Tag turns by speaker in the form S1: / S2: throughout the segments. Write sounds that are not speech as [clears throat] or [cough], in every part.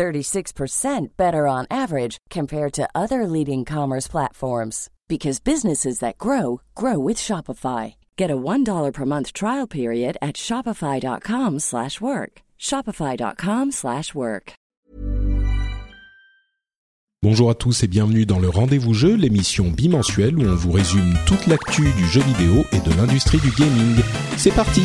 S1: 36% better on average compared to other leading commerce platforms because businesses that grow grow with Shopify. Get a $1 per month trial period at shopify.com/work. shopify.com/work.
S2: Bonjour à tous et bienvenue dans le Rendez-vous Jeu, l'émission bimensuelle où on vous résume toute l'actu du jeu vidéo et de l'industrie du gaming. C'est parti.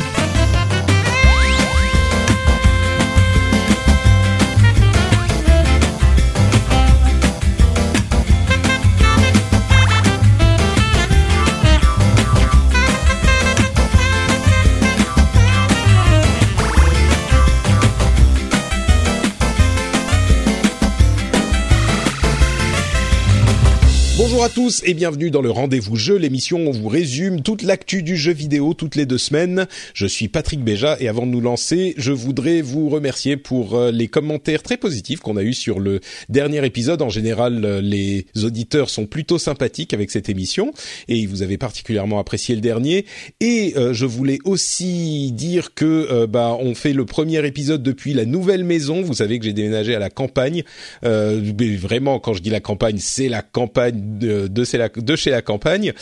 S2: À tous et bienvenue dans le Rendez-vous Jeu, l'émission où on vous résume toute l'actu du jeu vidéo toutes les deux semaines. Je suis Patrick Béja et avant de nous lancer, je voudrais vous remercier pour euh, les commentaires très positifs qu'on a eus sur le dernier épisode. En général, euh, les auditeurs sont plutôt sympathiques avec cette émission et vous avez particulièrement apprécié le dernier. Et euh, je voulais aussi dire que bah on fait le premier épisode depuis la nouvelle maison. Vous savez que j'ai déménagé à la campagne. mais vraiment, quand je dis la campagne, c'est la campagne de, de, chez, la, de chez la campagne.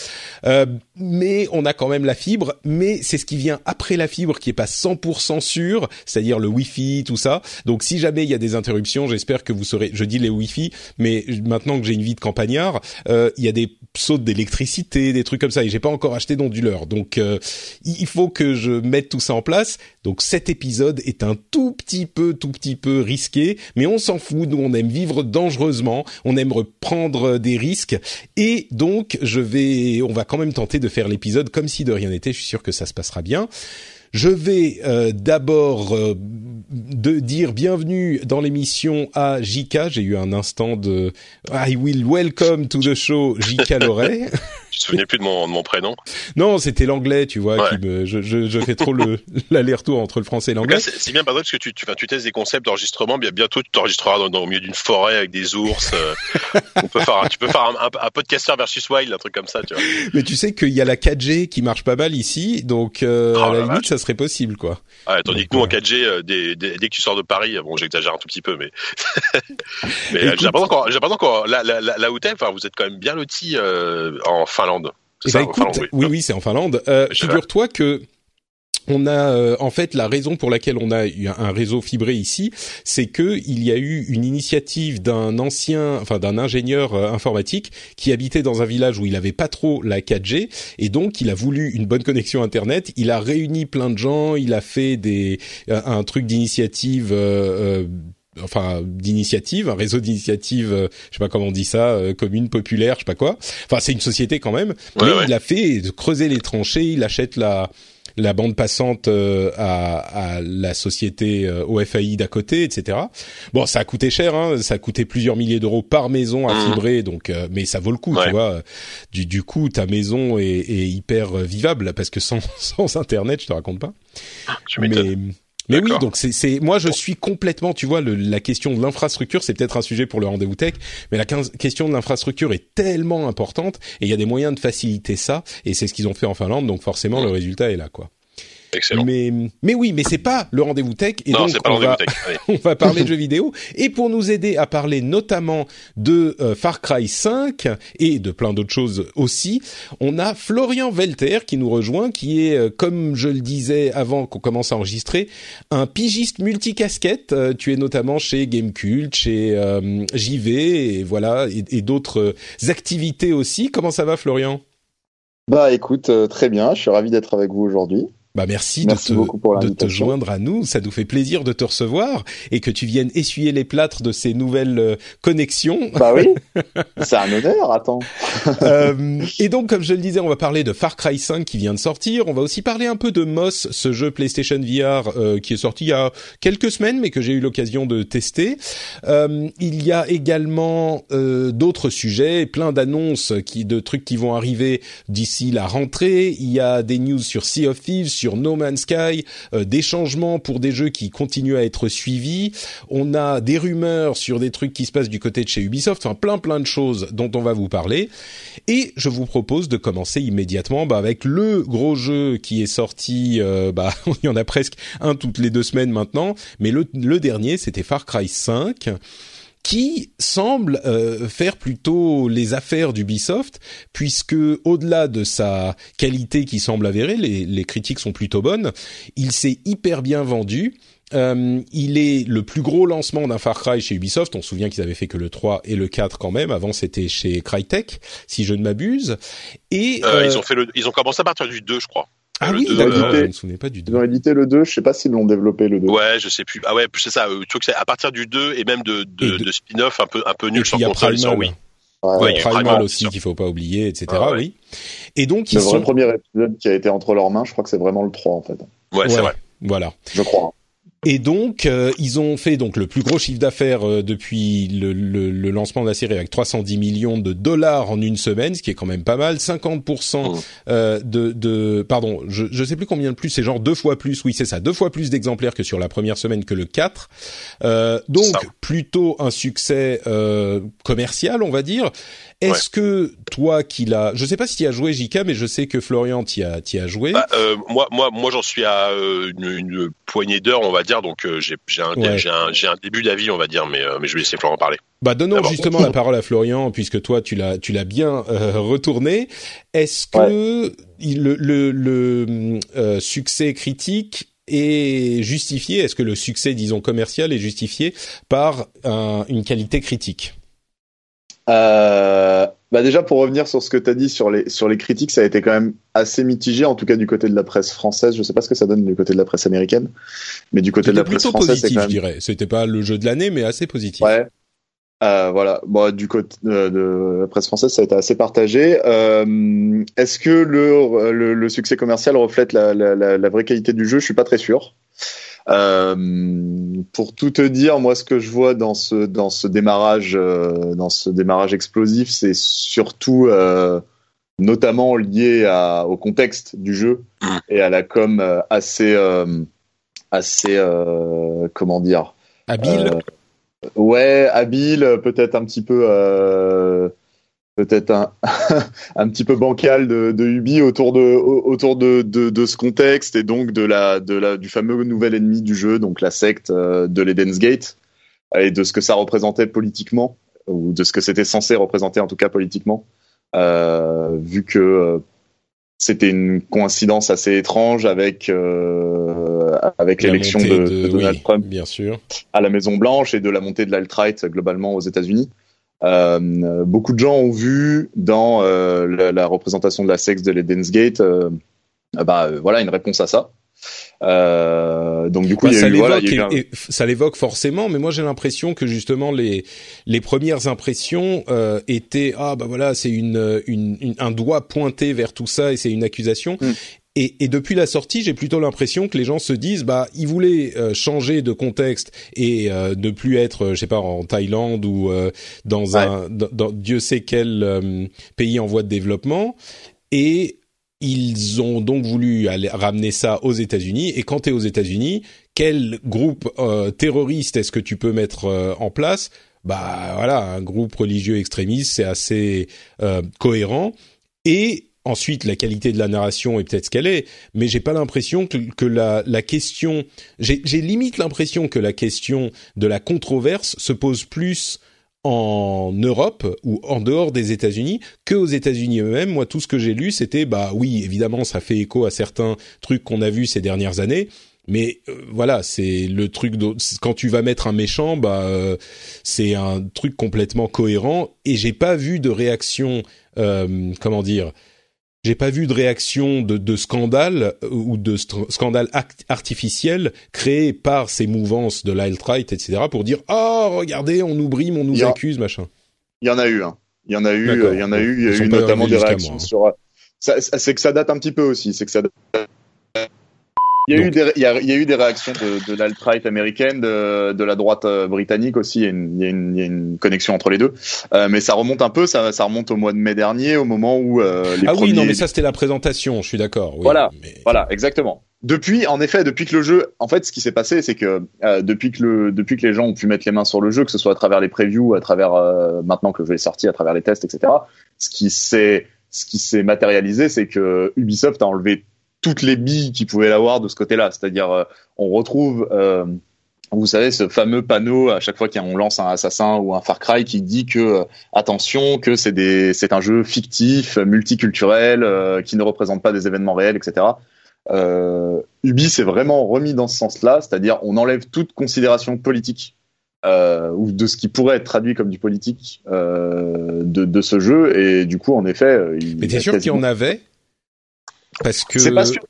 S2: Euh, mais on a quand même la fibre, mais c'est ce qui vient après la fibre qui est pas 100% sûr, c'est-à-dire le Wi-Fi, tout ça. Donc si jamais il y a des interruptions, j'espère que vous saurez. Je dis les Wi-Fi, mais maintenant que j'ai une vie de campagnard, euh, il y a des sautes d'électricité, des trucs comme ça, et j'ai pas encore acheté d'onduleur. Donc euh, il faut que je mette tout ça en place. Donc cet épisode est un tout petit peu, tout petit peu risqué, mais on s'en fout. Nous on aime vivre dangereusement, on aime prendre des risques, et donc je vais, on va quand même tenter de faire l'épisode comme si de rien n'était. Je suis sûr que ça se passera bien. Je vais euh, d'abord euh, de dire bienvenue dans l'émission à Jika. J'ai eu un instant de I will welcome to the show Jika Loret. [laughs]
S3: Je te souvenais plus de mon, de mon prénom?
S2: Non, c'était l'anglais, tu vois. Qui me, je, je, je fais trop le [laughs] l'aller-retour entre le français et l'anglais.
S3: C'est bien, par parce que tu, tu, tu testes des concepts d'enregistrement. Bien, bientôt, tu t'enregistreras dans, dans, au milieu d'une forêt avec des ours. Euh, [laughs] on peut faire, tu peux faire un, un, un podcasteur versus wild, un truc comme ça, tu vois.
S2: Mais tu sais qu'il y a la 4G qui marche pas mal ici, donc euh, oh, à la, limite, ça serait possible, quoi.
S3: Ouais, tandis donc, que nous en 4G, euh, dès, dès, dès, que tu sors de Paris, bon, j'exagère un tout petit peu, mais [laughs] mais pas encore, là, là, là, là où t'es, enfin, vous êtes quand même bien loti euh, en Finlande.
S2: Eh ben, écoute, Finlande, oui, oui, oui c'est en Finlande. Euh, Figure-toi que on a euh, en fait la raison pour laquelle on a eu un réseau fibré ici, c'est que il y a eu une initiative d'un ancien, enfin d'un ingénieur euh, informatique qui habitait dans un village où il avait pas trop la 4G et donc il a voulu une bonne connexion internet. Il a réuni plein de gens, il a fait des un truc d'initiative. Euh, enfin d'initiative, un réseau d'initiative, euh, je sais pas comment on dit ça, euh, commune populaire, je sais pas quoi. Enfin, c'est une société quand même.
S3: Ouais,
S2: mais
S3: ouais.
S2: il a fait de creuser les tranchées, il achète la la bande passante euh, à, à, la société euh, OFAI d'à côté, etc. Bon, ça a coûté cher, hein, ça a coûté plusieurs milliers d'euros par maison à fibrer, mmh. donc euh, mais ça vaut le coup,
S3: ouais.
S2: tu vois. Du, du coup, ta maison est, est hyper vivable parce que sans, [laughs] sans internet, je te raconte pas.
S3: Tu mais
S2: mais oui, donc c'est moi je suis complètement, tu vois, le, la question de l'infrastructure, c'est peut-être un sujet pour le rendez-vous tech, mais la question de l'infrastructure est tellement importante et il y a des moyens de faciliter ça et c'est ce qu'ils ont fait en Finlande, donc forcément mmh. le résultat est là, quoi.
S3: Excellent.
S2: Mais, mais oui, mais c'est pas le rendez-vous tech. Et
S3: non,
S2: donc,
S3: pas
S2: on, va,
S3: tech. [laughs]
S2: on va parler de jeux vidéo. Et pour nous aider à parler notamment de euh, Far Cry 5 et de plein d'autres choses aussi, on a Florian Velter qui nous rejoint, qui est, euh, comme je le disais avant qu'on commence à enregistrer, un pigiste multicasquette. Euh, tu es notamment chez Gamecult, chez euh, JV, et voilà, et, et d'autres activités aussi. Comment ça va, Florian?
S4: Bah écoute, euh, très bien. Je suis ravi d'être avec vous aujourd'hui.
S2: Bah merci, de, te, de te joindre à nous. Ça nous fait plaisir de te recevoir et que tu viennes essuyer les plâtres de ces nouvelles euh, connexions.
S4: Bah oui, [laughs] c'est un honneur. Attends.
S2: euh, et donc, comme je le disais, on va parler de Far Cry 5 qui vient de sortir. On va aussi parler un peu de Moss, ce jeu PlayStation VR euh, qui est sorti il y a quelques semaines, mais que j'ai eu l'occasion de tester. Euh, il y a également d'autres sujets, plein d'annonces qui de trucs qui vont arriver d'ici la rentrée. Il y a des news sur Sea of Thieves sur No Man's Sky, euh, des changements pour des jeux qui continuent à être suivis. On a des rumeurs sur des trucs qui se passent du côté de chez Ubisoft, enfin plein plein de choses dont on va vous parler. Et je vous propose de commencer immédiatement bah, avec le gros jeu qui est sorti, euh, bah, [laughs] il y en a presque un toutes les deux semaines maintenant, mais le, le dernier c'était Far Cry 5 qui semble euh, faire plutôt les affaires d'Ubisoft, puisque au-delà de sa qualité qui semble avérée, les, les critiques sont plutôt bonnes, il s'est hyper bien vendu. Euh, il est le plus gros lancement d'un Far Cry chez Ubisoft. On se souvient qu'ils avaient fait que le 3 et le 4 quand même. Avant, c'était chez Crytek, si je ne m'abuse. Et
S3: euh, ils ont fait le, ils ont commencé à partir du 2, je crois.
S2: Ah
S3: Le
S2: oui,
S3: deux,
S2: d'accord,
S4: euh,
S2: je me souvenais pas du 2.
S4: Ils ont édité le 2, je sais pas s'ils l'ont développé le 2.
S3: Ouais, je sais plus. Ah ouais, c'est ça. euh, Tu que c'est à partir du 2 et même de, de,
S2: de-
S3: de spin-off un peu, un peu nul
S2: a
S3: console, sans oui.
S4: Ouais,
S3: Ouais, il y a
S2: Primal, aussi qu'il faut pas oublier, etc.
S3: Ah ouais.
S2: Oui. Et donc ils
S4: Le
S2: sont,
S4: premier épisode qui a été entre leurs mains, je crois que c'est vraiment le 3 en fait.
S3: Ouais, c'est vrai.
S2: voilà.
S4: Je crois.
S2: Et donc, euh, ils ont fait donc le plus gros chiffre d'affaires euh, depuis le, le- le lancement de la série avec 310 millions de dollars en une semaine, ce qui est quand même pas mal. 50%
S3: Mmh.
S2: euh, de, de, pardon, je, je sais plus combien de plus, c'est genre deux fois plus. Oui, c'est ça, deux fois plus d'exemplaires que sur la première semaine que le 4. Euh, donc plutôt un succès euh, commercial, on va dire. Est-ce que toi qui l'as, je sais pas si tu as joué JK, mais je sais que Florian t'y a, t'y a joué.
S3: Bah, euh, moi, moi, moi, j'en suis à euh, une, une poignée d'heures, on va dire. Donc, euh, j'ai, j'ai un,
S2: Ouais.
S3: j'ai un, j'ai un début d'avis, on va dire, mais, euh, mais je vais laisser Florent parler.
S2: Bah donnons
S3: D'abord.
S2: justement la [laughs] parole à Florian puisque toi tu l'as tu l'as bien euh, retourné. Est-ce que le le, le, euh, succès critique est justifié? Est-ce que le succès disons commercial est justifié par un- une qualité critique?
S4: Euh, bah déjà pour revenir sur ce que tu as dit sur les sur les critiques, ça a été quand même assez mitigé en tout cas du côté de la presse française. Je sais pas ce que ça donne du côté de la presse américaine, mais du côté de
S2: C'était
S4: la presse
S2: plutôt
S4: française, c'est
S2: positif,
S4: quand
S2: je dirais. C'était pas le jeu de l'année, mais assez positif.
S4: Ouais. Euh, voilà. Bon, du côté de, de la presse française, ça a été assez partagé. Euh, Est-ce que le, le, le succès commercial reflète la, la, la, la vraie qualité du jeu? Je suis pas très sûr. Euh, pour tout te dire, moi, ce que je vois dans ce dans ce démarrage euh, dans ce démarrage explosif, c'est surtout euh, notamment lié à, au contexte du jeu et à la com euh, assez euh, assez euh, comment dire
S2: Habile.
S4: Ouais, habile, peut-être un petit peu, euh, peut-être un, [laughs] un petit peu bancal de, de Ubi autour de au- autour de, de, de ce contexte et donc de la de la du fameux nouvel ennemi du jeu, donc la secte euh, de l'Eden's Gate et de ce que ça représentait politiquement ou de ce que c'était censé représenter en tout cas politiquement, euh, vu que euh, c'était une coïncidence assez étrange avec euh, avec l'élection de, de Donald
S2: oui,
S4: Trump
S2: bien sûr.
S4: à la Maison Blanche et de la montée de l'alt-right globalement aux États-Unis. Euh, beaucoup de gens ont vu dans euh, la, la représentation de la sexe de l'Eden's Gate, euh, bah euh, voilà une réponse à ça. Euh, donc du coup,
S2: Bah, ça
S4: voilà,
S2: l'évoque,
S4: un-
S2: ça forcément, mais moi j'ai l'impression que justement les les premières impressions étaient ah bah voilà c'est une, une, une- un doigt pointé vers tout ça et c'est une accusation.
S4: Mm.
S2: Et, et depuis la sortie, j'ai plutôt l'impression que les gens se disent bah ils voulaient euh, changer de contexte et euh, ne plus être euh, je sais pas en Thaïlande ou euh, dans
S4: Ouais.
S2: un dans, dans Dieu sait quel euh, pays en voie de développement et ils ont donc voulu aller ramener ça aux États-Unis. Et quand tu es aux États-Unis, quel groupe euh, terroriste est-ce que tu peux mettre euh, en place? Bah voilà, un groupe religieux extrémiste, c'est assez euh, cohérent. Et ensuite, la qualité de la narration est peut-être ce qu'elle est, mais j'ai pas l'impression que, que la, la question, j'ai limite l'impression que la question de la controverse se pose plus en Europe ou en dehors des États-Unis que aux États-Unis eux-mêmes. Moi, tout ce que j'ai lu, c'était bah oui, évidemment, ça fait écho à certains trucs qu'on a vus ces dernières années. Mais euh, voilà, c'est le truc quand tu vas mettre un méchant, bah euh, c'est un truc complètement cohérent. Et j'ai pas vu de réaction, euh, comment dire, j'ai pas vu de réaction de, de scandale euh, ou de scandale artificiel créé par ces mouvances de l'alt-right, etc., pour dire oh regardez, on nous brime, on nous accuse, machin.
S4: Il y en a eu, hein. Il y en a eu, il y en a eu, il y a eu notamment des réactions sur. C'est que ça date un petit peu aussi, c'est que ça il y, a eu des, il, y a, il y a eu des réactions de, de l'alt-right américaine, de, de, la droite euh, britannique aussi. Il y, a une, il, y a une, il y a une, connexion entre les deux, euh, mais ça remonte un peu. Ça, ça, remonte au mois de mai dernier, au moment où euh,
S2: les ah oui, non, mais ça c'était la présentation. Je suis d'accord. Oui,
S4: voilà, voilà, exactement. Depuis, en effet, depuis que le jeu, en fait, ce qui s'est passé, c'est que euh, depuis que le, depuis que les gens ont pu mettre les mains sur le jeu, que ce soit à travers les previews, à travers euh, maintenant que le jeu est sorti, à travers les tests, etc. Ce qui s'est, ce qui s'est matérialisé, c'est que Ubisoft a enlevé toutes les billes qu'il pouvait avoir de ce côté-là. C'est-à-dire, euh, on retrouve, euh, vous savez, ce fameux panneau à chaque fois qu'on lance un assassin ou un Far Cry qui dit que euh, attention, que c'est des, c'est un jeu fictif, multiculturel, qui ne représente pas des événements réels, etc. Euh, Ubi s'est vraiment remis dans ce sens-là, c'est-à-dire on enlève toute considération politique euh, ou de ce qui pourrait être traduit comme du politique euh, de, de, ce jeu, et du coup, en effet,
S2: il mais t'es sûr qu'il y en avait parce que
S4: c'est pas sûr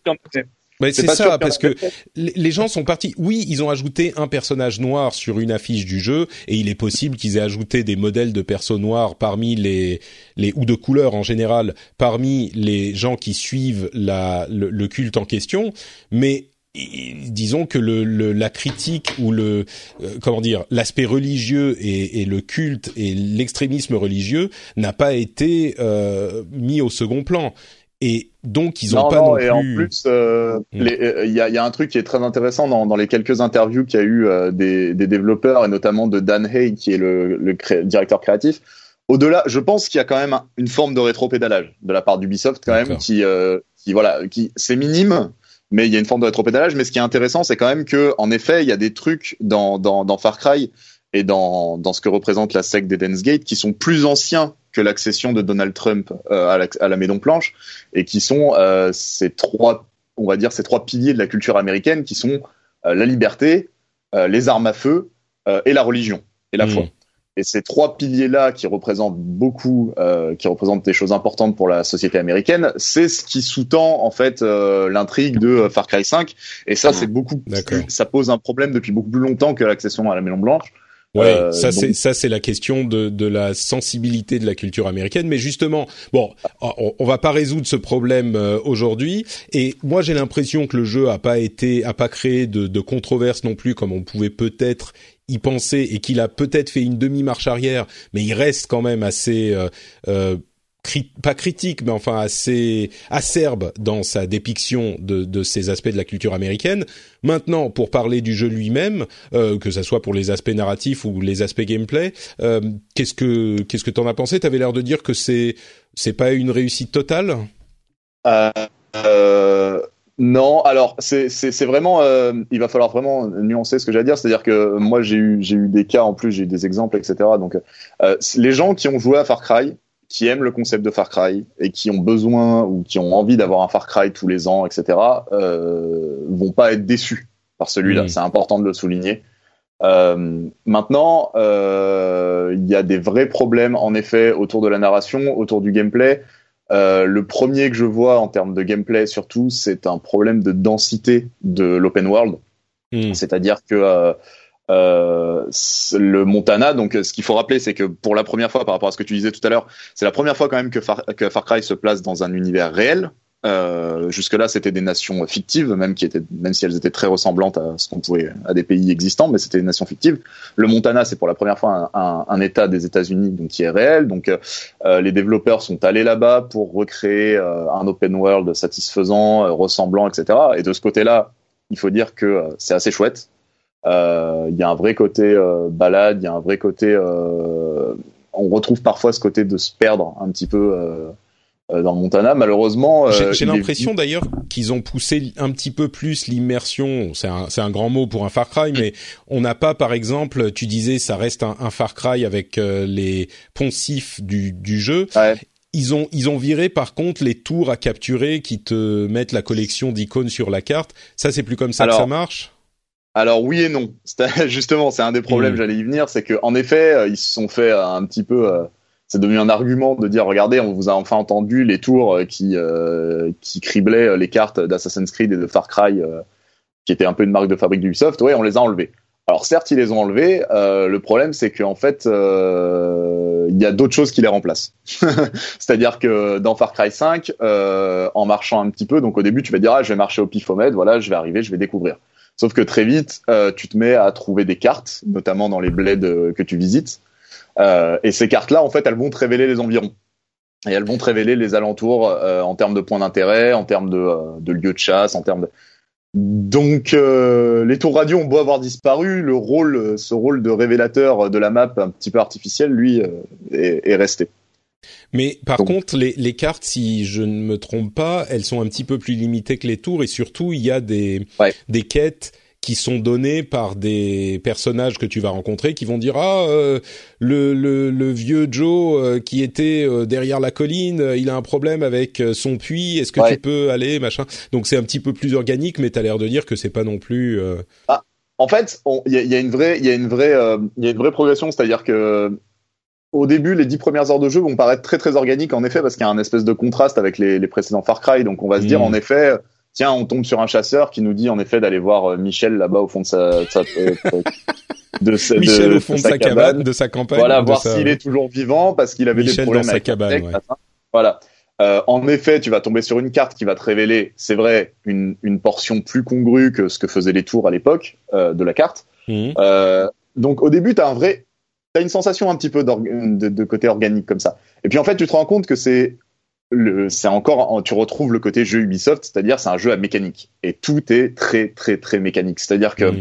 S2: c'est ça, parce que les gens sont partis. Oui, ils ont ajouté un personnage noir sur une affiche du jeu, et il est possible qu'ils aient ajouté des modèles de persos noirs parmi les, les ou de couleurs en général parmi les gens qui suivent la, le, culte en question. Mais disons que le, la critique ou le euh, comment dire l'aspect religieux et, et, le culte et l'extrémisme religieux n'a pas été euh, mis au second plan et donc ils ont pas non,
S4: et en plus euh, mm. euh, il y, a, y, a, un truc qui est très intéressant dans, dans les quelques interviews qu'il y a eu euh, des, des, développeurs et notamment de Dan Hay qui est le, le directeur créatif. Au-delà je pense qu'il y a quand même une forme de rétropédalage de la part d'Ubisoft quand même qui qui voilà qui c'est minime mais il y a une forme de rétropédalage. Mais ce qui est intéressant c'est quand même que en effet il y a des trucs dans dans, dans Far Cry et dans, dans ce que représente la secte d'Eden's Gate qui sont plus anciens que l'accession de Donald Trump euh, à, la, à, la, Maison Blanche et qui sont euh, ces trois, on va dire ces trois piliers de la culture américaine qui sont euh, la liberté, les armes à feu et la religion et la mmh. foi. Et ces trois piliers-là qui représentent beaucoup, euh, qui représentent des choses importantes pour la société américaine, c'est ce qui sous-tend en fait euh, l'intrigue de Far Cry 5. Et ça, mmh. c'est beaucoup, ça pose un problème depuis beaucoup plus longtemps que l'accession à la Maison Blanche.
S2: Ouais, euh, ça c'est ça c'est la question de de la sensibilité de la culture américaine. Mais justement, bon, on, on va pas résoudre ce problème euh, aujourd'hui. Et moi, j'ai l'impression que le jeu a pas été, a pas créé de, de controverse non plus, comme on pouvait peut-être y penser, et qu'il a peut-être fait une demi marche arrière. Mais il reste quand même assez euh, pas critique, mais enfin assez acerbe dans sa dépiction de, de, ces aspects de la culture américaine. Maintenant, pour parler du jeu lui-même, euh, que ça soit pour les aspects narratifs ou les aspects gameplay, euh, qu'est-ce que qu'est-ce que t'en as pensé? T'avais l'air de dire que c'est c'est pas une réussite totale?
S4: Euh, euh non, alors c'est vraiment euh, il va falloir vraiment nuancer ce que j'ai à dire, c'est-à-dire que moi j'ai eu j'ai eu des cas en plus, j'ai eu des exemples etc. Donc euh, les gens qui ont joué à Far Cry, qui aiment le concept de Far Cry et qui ont besoin ou qui ont envie d'avoir un Far Cry tous les ans, etc., euh, vont pas être déçus par celui-là. Mmh. C'est important de le souligner. Euh, maintenant, euh, il y a des vrais problèmes en effet autour de la narration, autour du gameplay. Euh, le premier que je vois en termes de gameplay surtout, c'est un problème de densité de l'open world. Mmh. C'est-à-dire que euh, euh, le Montana. Donc, ce qu'il faut rappeler, c'est que pour la première fois, par rapport à ce que tu disais tout à l'heure, c'est la première fois quand même que Far, Cry se place dans un univers réel. Euh, jusque-là, c'était des nations fictives, même si elles étaient très ressemblantes à ce qu'on pouvait, à des pays existants, mais c'était des nations fictives. Le Montana, c'est pour la première fois un, État des États-Unis, donc qui est réel. Donc, euh, les développeurs sont allés là-bas pour recréer euh, un open world satisfaisant, euh, ressemblant, etc. Et de ce côté-là, il faut dire que c'est assez chouette. Euh, il y a un vrai côté euh, balade, il y a un vrai côté. Euh, on retrouve parfois ce côté de se perdre un petit peu dans Montana. Malheureusement,
S2: j'ai l'impression d'ailleurs qu'ils ont poussé un petit peu plus l'immersion. C'est un, c'est un grand mot pour un Far Cry, mais on n'a pas, par exemple, tu disais, ça reste un, un Far Cry avec les poncifs du, du jeu. Ouais. Ils ont ils ont viré par contre les tours à capturer qui te mettent la collection d'icônes sur la carte. Ça c'est plus comme ça que ça marche?
S4: Alors oui et non. [laughs] Justement, c'est un des problèmes. Mmh. J'allais y venir, c'est que en effet, euh, ils se sont fait un petit peu. Euh, c'est devenu un argument de dire regardez, on vous a enfin entendu les tours qui qui criblaient les cartes d'Assassin's Creed et de Far Cry, qui étaient un peu une marque de fabrique d'Ubisoft. Ouais, on les a enlevés. Alors certes, ils les ont enlevés. Euh, le problème, c'est qu'en fait, euh, il y a d'autres choses qui les remplacent. [laughs] C'est-à-dire que dans Far Cry 5, euh, en marchant un petit peu, donc au début, tu vas dire ah, je vais marcher au pifomètre, voilà, je vais arriver, je vais découvrir. Sauf que très vite, tu te mets à trouver des cartes, notamment dans les bleds que tu visites. et ces cartes-là, en fait, elles vont te révéler les environs. Et elles vont te révéler les alentours en termes de points d'intérêt, en termes de, de lieux de chasse, en termes de donc euh, les tours radio ont beau avoir disparu, le rôle, ce rôle de révélateur de la map un petit peu artificiel, lui, euh, est, resté.
S2: Mais par contre, les, les, cartes, si je ne me trompe pas, elles sont un petit peu plus limitées que les tours et surtout il y a des des quêtes qui sont donnés par des personnages que tu vas rencontrer qui vont dire ah euh, le, le, le, vieux Joe euh, qui était euh, derrière la colline il a un problème avec son puits est-ce que tu peux aller machin. Donc c'est un petit peu plus organique mais tu as l'air de dire que c'est pas non plus
S4: ah, en fait il y a, y a, une vraie il y a une vraie il y a une vraie progression c'est-à-dire que au début, les dix premières heures de jeu vont paraître très très organiques en effet parce qu'il y a un espèce de contraste avec les, les précédents Far Cry. Donc on va se dire mmh. en effet, tiens, on tombe sur un chasseur qui nous dit en effet d'aller voir euh, Michel là-bas au fond de sa, de, sa,
S2: de, [laughs] Michel au fond de, sa, cabane, de sa campagne.
S4: Voilà, voir s'il est toujours vivant parce qu'il avait des problèmes avec sa cabane. Voilà. Euh, en effet, tu vas tomber sur une carte qui va te révéler, c'est vrai, une, une portion plus congrue que ce que faisaient les tours à l'époque euh, de la carte. Mhm. Euh, donc au début, t'as un vrai, t'as une sensation un petit peu de, de, côté organique comme ça. Et puis en fait, tu te rends compte que c'est c'est encore, tu retrouves le côté jeu Ubisoft, c'est-à-dire c'est un jeu à mécanique et tout est très très très mécanique. C'est-à-dire que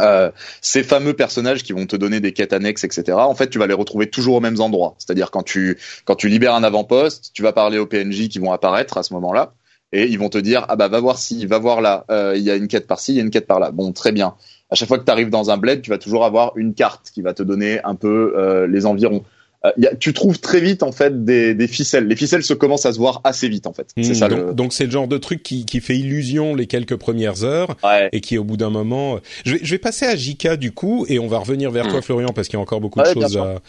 S4: euh, ces fameux personnages qui vont te donner des quêtes annexes, etc. En fait, tu vas les retrouver toujours aux mêmes endroits. C'est-à-dire quand tu quand tu libères un avant-poste, tu vas parler aux PNJ qui vont apparaître à ce moment-là et ils vont te dire ah bah va voir si, va voir là, euh, il y a une quête par-ci, il y a une quête par-là. Bon, très bien. À chaque fois que tu arrives dans un bled, tu vas toujours avoir une carte qui va te donner un peu euh, les environs. Euh, tu trouves très vite en fait des, des, ficelles. Les ficelles se commencent à se voir assez vite en fait.
S2: c'est hmm, ça. Donc c'est le genre de truc qui, qui fait illusion les quelques premières heures et qui au bout d'un moment. Je vais, je vais passer à Jika du coup et on va revenir vers hmm. toi Florian parce qu'il y a encore beaucoup de choses. à...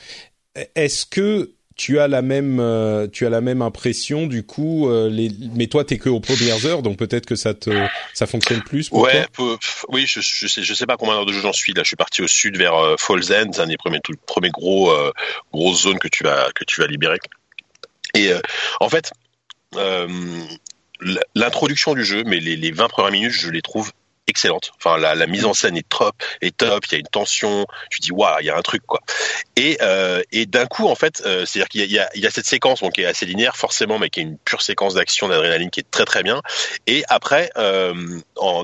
S2: Est-ce que tu as la même euh, tu as la même impression du coup euh, les mais toi t'es que aux premières heures donc peut-être que ça te ça fonctionne plus pour
S3: ouais oui je, je sais je sais pas combien d'heures de jeu j'en suis là. Je suis parti au sud vers euh, Falls End c'est un des premiers premiers gros grosses zones que tu vas que tu vas libérer. Et en fait l'introduction du jeu mais les, les 20 premières minutes je les trouve excellente. Enfin, la, la, mise en scène est top, est top. Il y a une tension. Tu dis waouh, il y a un truc quoi. Et euh, et d'un coup, en fait, euh, c'est-à-dire qu'il y a, il y a cette séquence donc qui est assez linéaire forcément, mais qui est une pure séquence d'action d'adrénaline qui est très très bien. Et après, euh,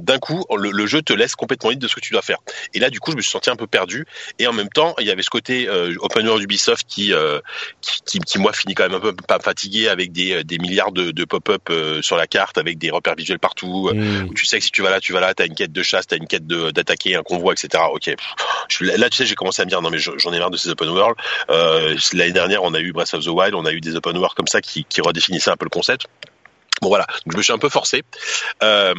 S3: d'un coup, le, le, jeu te laisse complètement libre de ce que tu dois faire. Et là, du coup, je me suis senti un peu perdu. Et en même temps, il y avait ce côté open world Ubisoft qui, qui, qui, qui, moi finit quand même un peu pas fatigué avec des, des milliards de, de pop-up sur la carte, avec des repères visuels partout. Mmh. Où tu sais que si tu vas là, tu vas là, t'as une quête de chasse, t'as une quête d'attaquer un convoi, etc. Ok. Là, tu sais, j'ai commencé à me dire non mais j'en ai marre de ces open world. Euh, L'année dernière, on a eu Breath of the Wild, on a eu des open world comme ça qui, qui redéfinissaient un peu le concept. Bon voilà, donc je me suis un peu forcé. Euh,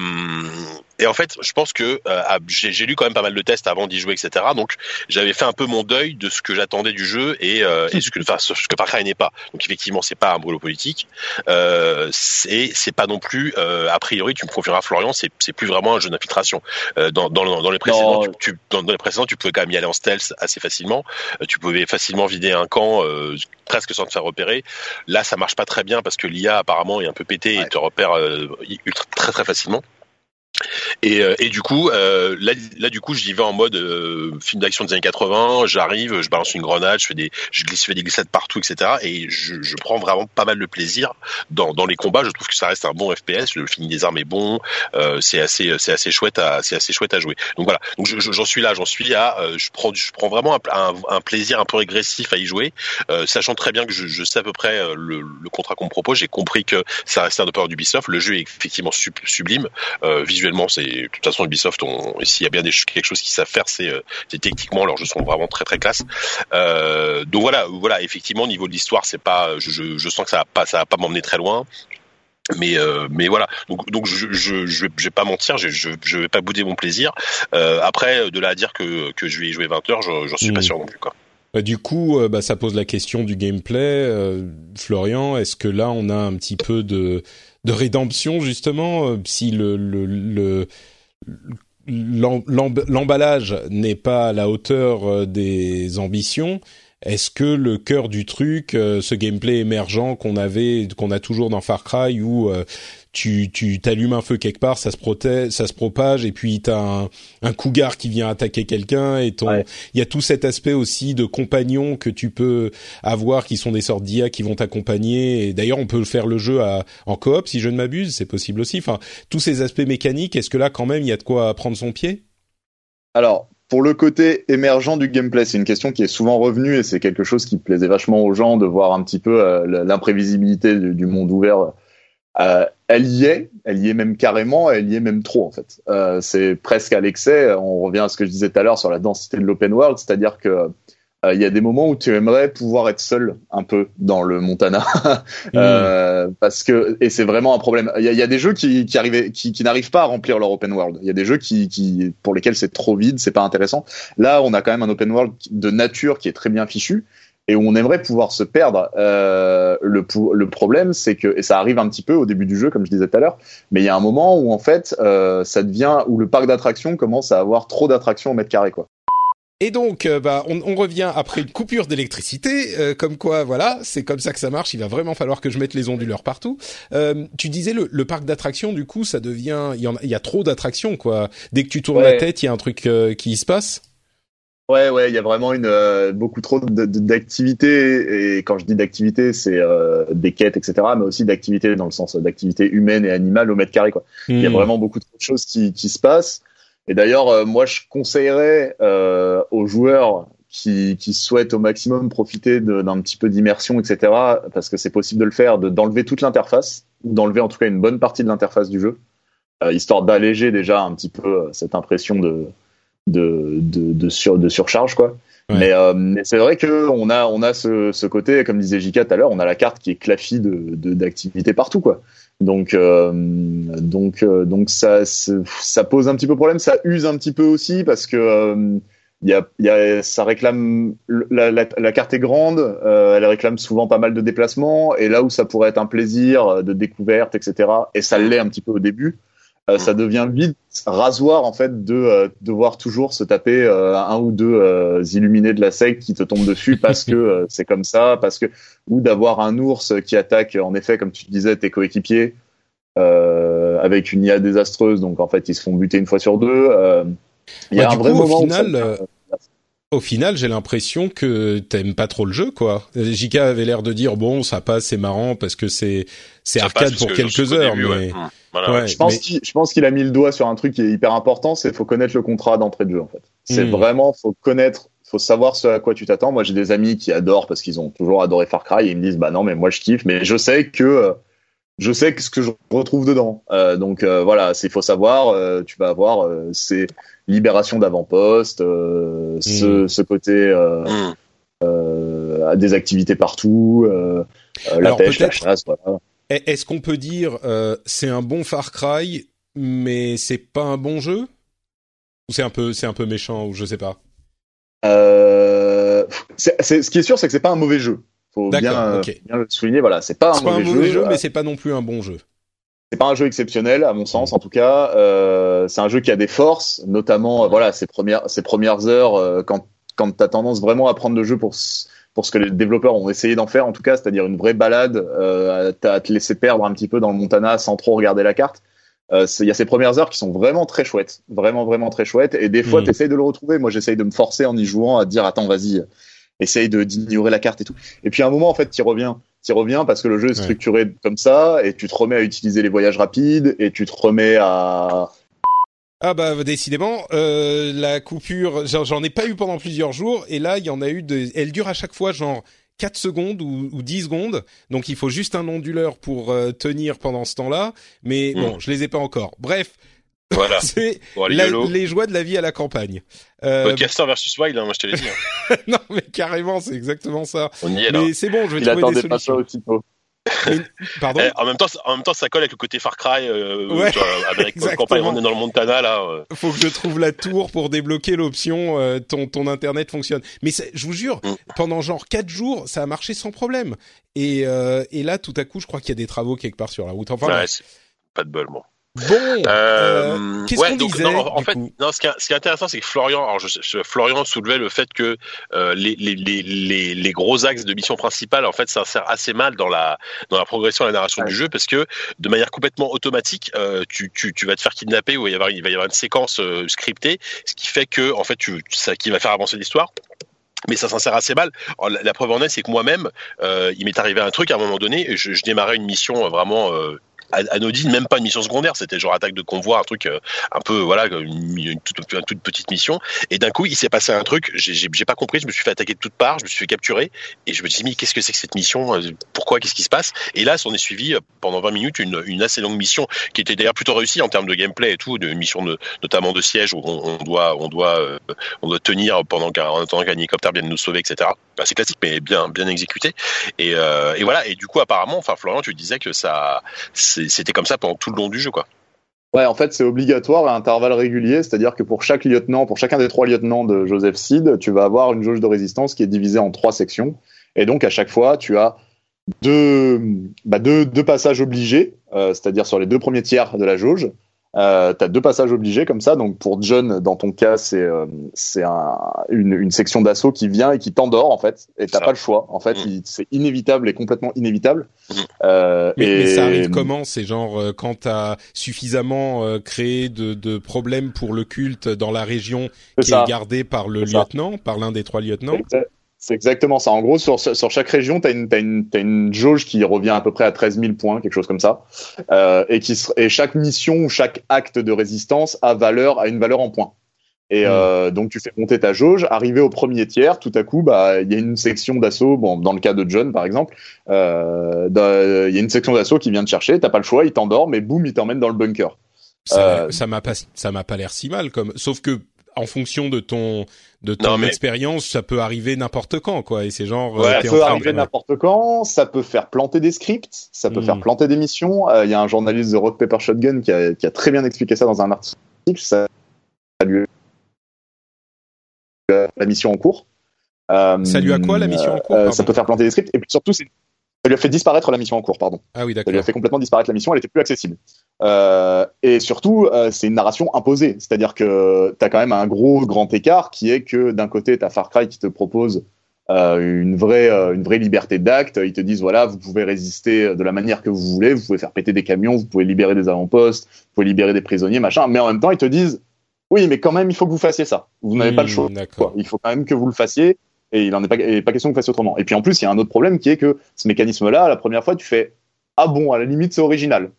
S3: et en fait, je pense que euh, j'ai lu quand même pas mal de tests avant d'y jouer, etc. Donc j'avais fait un peu mon deuil de ce que j'attendais du jeu et, euh, et ce que, enfin, ce que Far n'est pas. Donc effectivement, c'est pas un brûlot politique. Euh, c'est pas non plus, euh, a priori, tu me confieras Florian, c'est plus vraiment un jeu d'infiltration. Euh, dans, dans, dans, les précédents, tu, dans, dans, les précédents, tu pouvais quand même y aller en stealth assez facilement. tu pouvais facilement vider un camp presque sans te faire repérer. Là, ça marche pas très bien parce que l'IA apparemment est un peu pété et te repère ultra, très très facilement. Et, euh, et, du coup, euh, là, là, du coup, j'y vais en mode euh, film d'action des années 80. J'arrive, je balance une grenade, je fais des, je glisse, fais des glissades partout, etc. Et je, je, prends vraiment pas mal de plaisir dans, dans les combats. Je trouve que ça reste un bon FPS. Le film des armes est bon. Euh, c'est assez, c'est assez chouette à, c'est assez chouette à jouer. Donc voilà. Donc j'en suis là, j'en suis à, je prends, je prends vraiment un, plaisir un peu régressif à y jouer, sachant très bien que je, je sais à peu près le, le contrat qu'on me propose. J'ai compris que ça restait un du d'Ubisoft. Le jeu est effectivement sublime visuellement c'est de toute façon Ubisoft, s'il y a bien des, quelque chose qu'ils savent faire, c'est euh, techniquement leurs jeux sont vraiment très très classe. Euh, donc voilà, voilà, effectivement, au niveau de l'histoire, c'est pas, je, je, sens que ça va pas, ça va pas m'emmener très loin mais euh, mais voilà donc donc je je je, vais pas mentir je je, je vais pas bouder mon plaisir euh, après de là à dire que que je vais y jouer 20 heures j'en suis pas mm. sûr non plus quoi
S2: Bah, du coup, bah, ça pose la question du gameplay. Florian, est-ce que là, on a un petit peu de, de rédemption justement euh, si le, le, le l'emballage n'est pas à la hauteur des ambitions est-ce que le cœur du truc, euh, ce gameplay émergent qu'on avait, qu'on a toujours dans Far Cry, où euh, tu tu t'allumes un feu quelque part, ça se protège, ça se propage, et puis t'as un, un cougar qui vient attaquer quelqu'un, et ton, il y a tout cet aspect aussi de compagnons que tu peux avoir, qui sont des sortes d'IA qui vont t'accompagner. Et d'ailleurs, on peut faire le jeu à, en coop, si je ne m'abuse, c'est possible aussi. Enfin, tous ces aspects mécaniques, est-ce que là, quand même, il y a de quoi prendre son pied?
S4: Alors, pour le côté émergent du gameplay, c'est une question qui est souvent revenue et c'est quelque chose qui plaisait vachement aux gens de voir un petit peu euh, l'imprévisibilité du, monde ouvert. Euh, elle y est, elle y est même carrément, elle y est même trop en fait. Euh, c'est presque à l'excès. On revient à ce que je disais tout à l'heure sur la densité de l'open world, c'est-à-dire que euh, il y a des moments où tu aimerais pouvoir être seul un peu dans le Montana [laughs] euh, hmm. parce que et c'est vraiment un problème il y a, y a, des jeux qui qui arrivent qui, qui n'arrivent pas à remplir leur open world il y a des jeux qui, qui pour lesquels c'est trop vide c'est pas intéressant là on a quand même un open world de nature qui est très bien fichu et où on aimerait pouvoir se perdre euh, le le problème c'est que et ça arrive un petit peu au début du jeu comme je disais tout à l'heure mais il y a un moment où en fait euh, ça devient où le parc d'attractions commence à avoir trop d'attractions au mètre carré quoi
S2: et donc, euh, bah, on, on, revient après une coupure d'électricité, euh, comme quoi, voilà, c'est comme ça que ça marche. Il va vraiment falloir que je mette les onduleurs partout. Euh, tu disais le, le parc d'attractions, du coup, ça devient, il y, en a, il y a trop d'attractions, quoi. Dès que tu tournes la tête, il y a un truc qui se passe.
S4: Ouais, ouais, il y a vraiment une beaucoup trop d'activités. Et quand je dis d'activités, c'est des quêtes, etc., mais aussi d'activités dans le sens d'activités humaines et animales au mètre carré, quoi. Il y a hmm. vraiment beaucoup de choses qui, qui se passent. Et d'ailleurs, euh, moi, je conseillerais euh, aux joueurs qui, qui, souhaitent au maximum profiter d'un petit peu d'immersion, etc., parce que c'est possible de le faire, d'enlever toute l'interface, ou d'enlever en tout cas une bonne partie de l'interface du jeu, euh, histoire d'alléger déjà un petit peu euh, cette impression de, de, de, de, sur, de surcharge, quoi. Mais, euh, mais c'est vrai que on a on a ce, ce côté, comme disait Jika tout à l'heure, on a la carte qui est claffie de d'activités partout, quoi. Donc, euh, donc, euh, donc ça, ça pose un petit peu problème. Ça use un petit peu aussi parce que euh, il y a, y a, ça réclame la, la, la carte est grande, euh, elle réclame souvent pas mal de déplacements et là où ça pourrait être un plaisir de découverte, etc. Et ça l'est un petit peu au début. Euh, ça devient vite rasoir en fait de euh, devoir toujours se taper euh, un ou deux illuminés de la secte qui te tombent dessus [laughs] parce que c'est comme ça, parce que ou d'avoir un ours qui attaque en effet comme tu disais tes coéquipiers avec une IA désastreuse, donc en fait ils se font buter une fois sur deux.
S2: Il y a un vrai moment au final, au final, j'ai l'impression que t'aimes pas trop le jeu, quoi. JK avait l'air de dire bon, ça passe, c'est marrant parce que c'est c'est arcade pour quelques heures, mais
S4: je pense qu'il je pense qu'il a mis le doigt sur un truc qui est hyper important, c'est faut connaître le contrat d'entrée de jeu en fait. C'est hmm. vraiment faut connaître, faut savoir ce à quoi tu t'attends. Moi, j'ai des amis qui adorent parce qu'ils ont toujours adoré Far Cry et ils me disent bah non mais moi je kiffe, mais je sais que euh, je sais ce que je retrouve dedans. Euh, donc euh, voilà, il faut savoir, euh, tu vas avoir euh, ces libérations d'avant-poste, ce, hmm. ce, côté mm. des activités partout, la pêche, la chasse, voilà.
S2: Est-ce qu'on peut dire euh, c'est un bon Far Cry, mais c'est pas un bon jeu? Ou c'est un peu c'est un peu méchant ou je sais pas?
S4: Euh, ce qui est sûr, c'est que c'est pas un mauvais jeu. Faut bien, bien, le souligner. Voilà, c'est pas un mauvais, pas un mauvais jeu,
S2: mais c'est pas non plus un bon jeu.
S4: C'est pas un jeu exceptionnel à mon sens, en tout cas. Euh, c'est un jeu qui a des forces, notamment voilà ses premières ses premières heures euh, quand quand t'as tendance vraiment à prendre le jeu pour pour ce que les développeurs ont essayé d'en faire en tout cas, c'est-à-dire une vraie balade, euh, à, te laisser perdre un petit peu dans le Montana sans trop regarder la carte. Euh, il y a ces premières heures qui sont vraiment très chouettes, vraiment vraiment très chouettes, et des fois mmh. tu essayes de le retrouver. Moi j'essaye de me forcer en y jouant à dire attends vas-y, essaye de d'ignorer la carte et tout. Et puis à un moment en fait tu reviens, tu reviens parce que le jeu est structuré comme ça, et tu te remets à utiliser les voyages rapides, et tu te remets à
S2: ah bah décidément, euh, la coupure, j'en ai pas eu pendant plusieurs jours et là il y en a eu de, elle dure à chaque fois genre 4 secondes ou, ou 10 secondes, donc il faut juste un onduleur pour euh, tenir pendant ce temps-là, mais bon, hmm. je les ai pas encore. Bref, voilà. [laughs] c'est les joies de la vie à la campagne.
S3: Euh... Podcaster versus Wild, hein, moi je te l'ai dit. Hein. [laughs]
S2: non mais carrément, c'est exactement ça.
S3: On y est
S2: là. Mais c'est bon, je vais trouver des solutions. Pardon.
S3: Eh, en même temps, en même temps, ça colle avec le côté Far Cry, euh,
S2: Ouais,
S3: tu vois, avec campagne, on est dans le Montana là. euh.
S2: Faut que je trouve la tour pour débloquer l'option euh, ton ton internet fonctionne. Mais je vous jure,
S3: Mm.
S2: pendant genre quatre jours, ça a marché sans problème. Et euh, et là, tout à coup, je crois qu'il y a des travaux quelque part sur la route. Enfin,
S3: Ouais, pas de bol, bon.
S2: Bon.
S3: Euh,
S2: euh, Qu'est-ce
S3: ouais,
S2: qu'on
S3: donc,
S2: disait
S3: non, en fait, non, ce qui, est, ce qui est intéressant, c'est que Florian, alors je, je- Florian soulevait le fait que euh, les, les, les, les, les gros axes de mission principale, en fait, s'insèrent assez mal dans la dans la progression et la narration
S4: Ouais.
S3: du jeu, parce que de manière complètement automatique, euh, tu, tu, tu vas te faire kidnapper ou il va y avoir, il va y avoir une séquence euh, scriptée, ce qui fait que, en fait, tu, ça qui va faire avancer l'histoire. Mais ça s'insère assez mal. Alors, la, la preuve en est, c'est que moi-même, euh, il m'est arrivé un truc à un moment donné, et je, je démarrais une mission euh, vraiment euh, anodine, même pas une mission secondaire, c'était genre attaque de convoi, un truc euh, un peu voilà, une, une toute, une petite mission. Et d'un coup, il s'est passé un truc, j'ai- pas compris, je me suis fait attaquer de toutes parts, je me suis fait capturer, et je me suis dit, mais qu'est-ce que c'est que cette mission Euh, Pourquoi Qu'est-ce qui se passe? Et là, s'en est suivi euh, pendant 20 minutes une, une assez longue mission qui était d'ailleurs plutôt réussie en termes de gameplay et tout, de mission de, notamment de siège où on, on doit, on doit, euh, on doit tenir pendant qu'un, qu'un hélicoptère vienne nous sauver, etc. Bah, c'est classique, mais bien, bien exécuté. Et, voilà. Et du coup, apparemment, enfin, Florian, tu disais que ça, c'était comme ça pendant tout le long du jeu, quoi.
S4: En fait, c'est obligatoire à intervalles réguliers, c'est-à-dire que pour chaque lieutenant, pour chacun des trois lieutenants de Joseph Seed, tu vas avoir une jauge de résistance qui est divisée en trois sections. Et donc, à chaque fois, tu as deux, bah, passages obligés, euh, c'est-à-dire sur les deux premiers tiers de la jauge. Euh, tu as deux passages obligés comme ça. Donc, pour John, dans ton cas, c'est euh, c'est un, une, une section d'assaut qui vient et qui t'endort, en fait. Et t'as pas le choix. En fait,
S3: Mm.
S4: c'est inévitable et complètement inévitable.
S3: Mm.
S4: Euh,
S2: Mais,
S4: et...
S2: mais ça arrive comment C'est genre euh, quand t'as suffisamment euh, créé de, de problèmes pour le culte dans la région qui
S4: ça.
S2: est gardée par le
S4: ça.
S2: lieutenant, par l'un des trois lieutenants?
S4: C'est exactement ça. En gros, sur, sur chaque région, tu as une, t'as une, t'as une jauge qui revient à peu près à 13 000 points, quelque chose comme ça. Euh, et, qui, et chaque mission ou chaque acte de résistance a, valeur, a une valeur en points. Et
S2: Mm.
S4: euh, donc, tu fais monter ta jauge. Arrivé au premier tiers, tout à coup, bah, il y a une section d'assaut. Bon, dans le cas de John, par exemple, euh, il y a une section d'assaut qui vient te chercher. T'as pas le choix, il t'endort, mais boum, il t'emmène dans le bunker.
S2: Ça
S4: Euh,
S2: ça m'a pas ça m'a pas l'air si mal comme sauf que en fonction de ton de ton
S3: mais-
S2: expérience, ça peut arriver n'importe quand quoi et c'est genre
S3: Ouais,
S2: euh,
S4: ça peut arriver n'importe quand, ça peut faire planter des scripts, ça peut
S2: Mm.
S4: faire planter des missions. Euh, Il y a un journaliste de Rock Paper Shotgun qui a, qui a très bien expliqué ça dans un article. Ça lui la mission en cours. Euh,
S2: Ça lui a quoi, la mission en cours,
S4: euh, Ça peut faire planter des scripts et puis surtout c'est- ça lui a fait disparaître la mission en cours, pardon.
S2: Ah oui,
S4: Ça lui
S2: d'accord.
S4: a fait complètement disparaître la mission, elle était plus accessible. Euh, et surtout, euh, c'est une narration imposée, c'est-à-dire que tu as quand même un gros grand écart qui est que d'un côté, tu as Far Cry qui te propose euh, une vraie une vraie liberté d'acte, ils te disent voilà, vous pouvez résister de la manière que vous voulez, vous pouvez faire péter des camions, vous pouvez libérer des avant-postes, vous pouvez libérer des prisonniers, machin, mais en même temps, ils te disent oui, mais quand même, il faut que vous fassiez ça. Vous n'avez pas le
S2: Hmm,
S4: choix.
S2: D'accord.
S4: Quoi. Il faut quand même que vous le fassiez et il n'en est pas, et pas question que vous fassiez autrement. Et puis en plus, il y a un autre problème qui est que ce mécanisme-là, la première fois, tu fais Ah bon, à la limite, c'est original.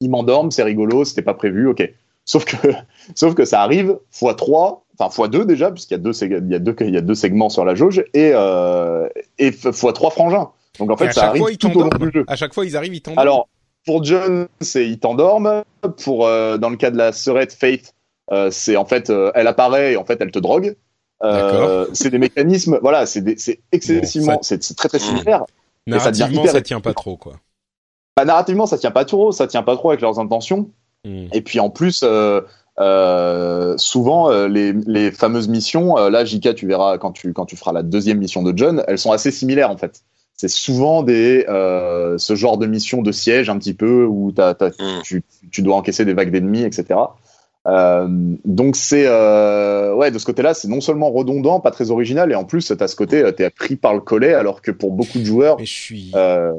S4: Ils m'endorment, c'est rigolo, c'était pas prévu, ok. Sauf que, [laughs] sauf que ça arrive fois 3, enfin fois 2 déjà, puisqu'il y, a deux il y, a deux, il y a deux segments sur la jauge, et, euh, et f- fois 3 frangins. Donc en fait,
S2: à
S4: ça
S2: chaque
S4: arrive
S2: fois, ils
S4: tout au long du jeu.
S2: À chaque fois, ils arrivent, ils t'endorment.
S4: Alors, pour John, c'est ils t'endorment. Pour euh, dans le cas de la sœurette Faith, euh, c'est en fait euh, elle apparaît et en fait elle te drogue. Euh, c'est des mécanismes, voilà, c'est excessivement,
S2: Bon,
S4: c'est c'est très très similaire. ça devient
S2: narrativement,
S4: hyper
S2: ça tient pas trop quoi.
S4: Bah, narrativement, ça tient pas trop, ça tient pas trop avec leurs intentions.
S2: Hmm.
S4: Et puis en plus, euh, euh, souvent les, les fameuses missions, euh, là JK, tu verras quand tu quand tu feras la deuxième mission de John, elles sont assez similaires en fait. C'est souvent des euh, ce genre de mission de siège un petit peu où
S3: Mm.
S4: tu, tu dois encaisser des vagues d'ennemis, etc. Euh, donc c'est euh, ouais de ce côté-là, c'est non seulement redondant, pas très original, et en plus t'as ce côté, euh, t'es pris par le collet, alors que pour beaucoup de joueurs,
S2: Mais je suis
S4: euh,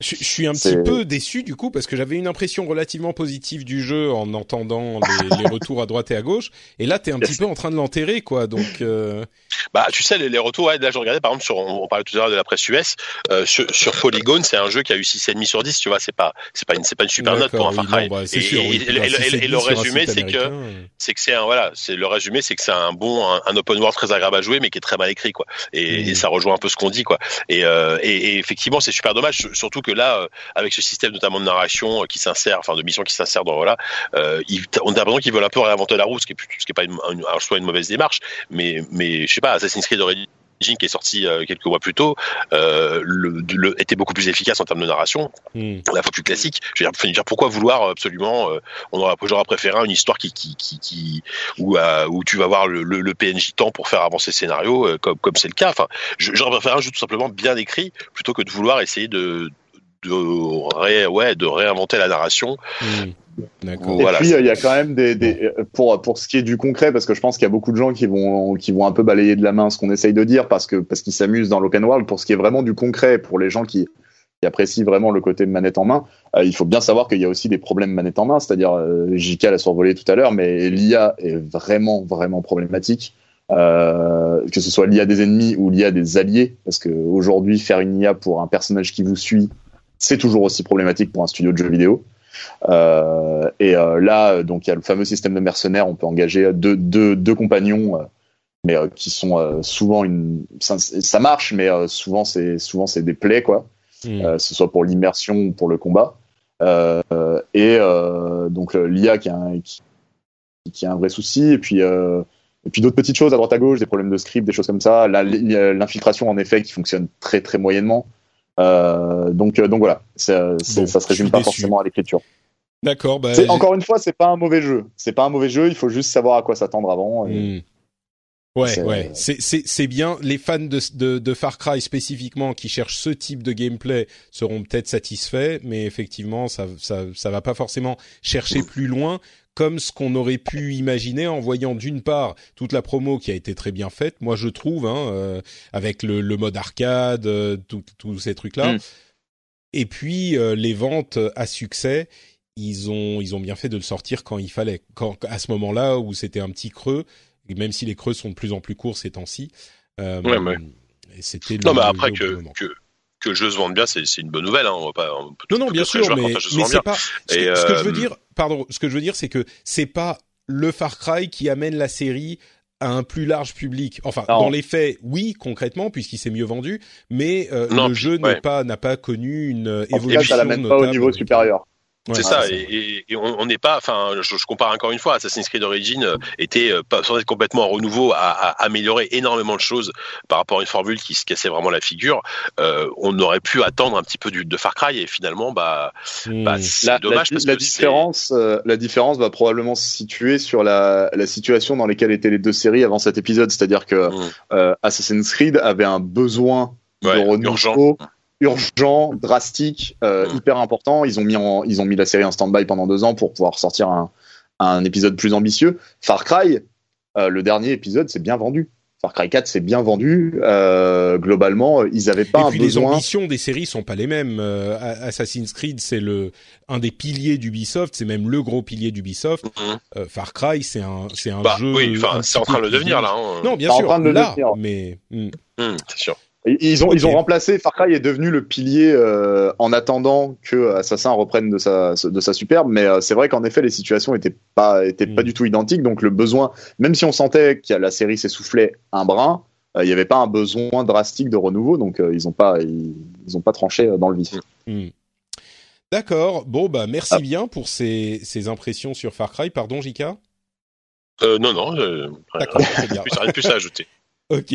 S2: Je, je suis un petit peu déçu du coup parce que j'avais une impression relativement positive du jeu en entendant les, [laughs] les retours à droite et à gauche et là t'es un petit peu en train de l'enterrer quoi donc euh,
S3: Bah, tu sais, les, les retours, ouais, là, je regardais, par exemple, sur, on, on parlait tout à l'heure de la presse US, euh, sur, sur Polygon, c'est un jeu qui a eu 6,5 sur 10, tu vois, c'est pas, c'est pas une, c'est pas une super note pour un Far Cry.
S2: bah,
S3: et,
S2: sûr, oui,
S3: le résumé, c'est que, c'est que c'est un, voilà, c'est le résumé, c'est que c'est un bon, un, un open world très agréable à jouer, mais qui est très mal écrit, quoi. Et,
S2: Mm.
S3: et ça rejoint un peu ce qu'on dit, quoi. Et, euh, et, et effectivement, c'est super dommage, surtout que là, euh, avec ce système notamment de narration euh, qui s'insère, enfin de mission qui s'insère dans voilà, euh, on a l'impression qu'ils veulent un peu réinventer la roue, ce qui est, plus- ce qui est pas une, une- alors, soit une mauvaise démarche, mais, mais je sais pas, Assassin's Creed aurait qui est sorti quelques mois plus tôt euh, le, le, était beaucoup plus efficace en termes de narration, mm. la fois plus classique. Je veux dire, dire pourquoi vouloir absolument euh, on aurait j'aurais préféré une histoire qui qui qui, qui où euh, où tu vas voir le, le, le, PNJ temps pour faire avancer le scénario comme comme c'est le cas. Enfin, j'aurais préféré un jeu tout simplement bien écrit plutôt que de vouloir essayer de de ré, ouais de réinventer la narration. Mm.
S4: Et puis il y a quand même des, des, pour pour ce qui est du concret parce que je pense qu'il y a beaucoup de gens qui vont qui vont un peu balayer de la main ce qu'on essaye de dire parce que parce qu'ils s'amusent dans l'open world. Pour ce qui est vraiment du concret pour les gens qui, qui apprécient vraiment le côté manette en main euh, il faut bien savoir qu'il y a aussi des problèmes manette en main. C'est-à-dire euh, JK l'a survolé tout à l'heure mais l'IA est vraiment vraiment problématique. Euh, que ce soit l'IA des ennemis ou l'IA des alliés parce que aujourd'hui faire une IA pour un personnage qui vous suit c'est toujours aussi problématique pour un studio de jeux vidéo euh, et euh, là, donc il y a le fameux système de mercenaires. On peut engager deux, deux, deux compagnons, euh, mais qui sont souvent une. Ça, ça marche, mais souvent c'est souvent c'est des plaies quoi. Mm. ce soit pour l'immersion ou pour le combat. et donc l'IA qui, qui, qui, a un vrai souci. Et puis et puis d'autres petites choses à droite à gauche, des problèmes de script, des choses comme ça. L'infiltration en effet qui fonctionne très très moyennement. Euh, donc, euh, donc voilà, ça, ça se résume pas forcément à l'écriture.
S2: D'accord. Bah,
S4: encore une fois, c'est pas un mauvais jeu. C'est pas un mauvais jeu. Il faut juste savoir à quoi s'attendre avant.
S2: Hmm. Ouais, ouais, c'est bien. Les fans de, de, de, Far Cry spécifiquement qui cherchent ce type de gameplay seront peut-être satisfaits, mais effectivement, ça, ça, ça va pas forcément chercher [clears throat] plus loin comme ce qu'on aurait pu imaginer en voyant d'une part toute la promo qui a été très bien faite, moi je trouve, hein, euh, avec le, le, mode arcade, euh, tous ces trucs-là, mm. et puis euh, les ventes à succès. Ils ont, ils ont bien fait de le sortir quand il fallait, quand, à ce moment-là où c'était un petit creux, même si les creux sont de plus en plus courts ces temps-ci.
S3: ouais, ouais. C'était non, mais après que, que que le jeu se vende bien, c'est une bonne nouvelle. Hein. On va pas,
S2: non, non, bien sûr, mais, mais c'est pas. Ce, que, ce que je veux dire, pardon, ce que je veux dire, c'est que c'est pas le Far Cry qui amène la série à un plus large public. Enfin, dans les faits, oui, concrètement, puisqu'il s'est mieux vendu, mais euh, le jeu n'est pas n'a pas connu une évolution.
S4: ça l'amène pas au niveau supérieur
S3: c'est ça, et, on n'est pas, enfin, je, compare encore une fois, Assassin's Creed Origins euh, était euh, pas sans être complètement en renouveau, à, améliorer énormément de choses par rapport à une formule qui se cassait vraiment la figure. Euh, on aurait pu attendre un petit peu du, de Far Cry et finalement, bah,
S4: hmm. bah c'est dommage la, différence, la différence va probablement se situer sur la, situation dans laquelle étaient les deux séries avant cet épisode, c'est-à-dire que hmm. Assassin's Creed avait un besoin de renouveau urgent, drastique, euh, mm. hyper important. Ils ont mis en, ils ont mis la série en stand-by pendant deux ans pour pouvoir sortir un, un épisode plus ambitieux. Far Cry, euh, le dernier épisode, c'est bien vendu. Far Cry 4 c'est bien vendu. Euh, globalement, ils avaient pas
S2: Et
S4: un
S2: puis
S4: besoin.
S2: Les ambitions des séries sont pas les mêmes. Euh, Assassin's Creed, c'est le un des piliers d'Ubisoft, c'est même le gros pilier d'Ubisoft. Euh, Far Cry, c'est un c'est un
S3: bah,
S2: jeu.
S3: Oui, enfin, c'est en train de le devenir là. Hein.
S2: Non, bien sûr. En train de le là, devenir. mais
S3: mm. Mm, c'est sûr.
S4: Ils ont, ils ont remplacé, Far Cry est devenu le pilier euh, en attendant que Assassin reprenne de sa, de sa superbe, mais euh, c'est vrai qu'en effet les situations étaient pas, étaient pas mm. du tout identiques, donc le besoin, même si on sentait que la série s'essoufflait un brin, euh, il n'y avait pas un besoin drastique de renouveau, donc ils n'ont pas, ils, ont pas tranché dans le vif. Mm.
S2: D'accord, bon bah merci ah. bien pour ces, ces impressions sur Far Cry, pardon Jika
S3: non, non, D'accord, rien, [laughs] rien plus à ajouter.
S2: Ok.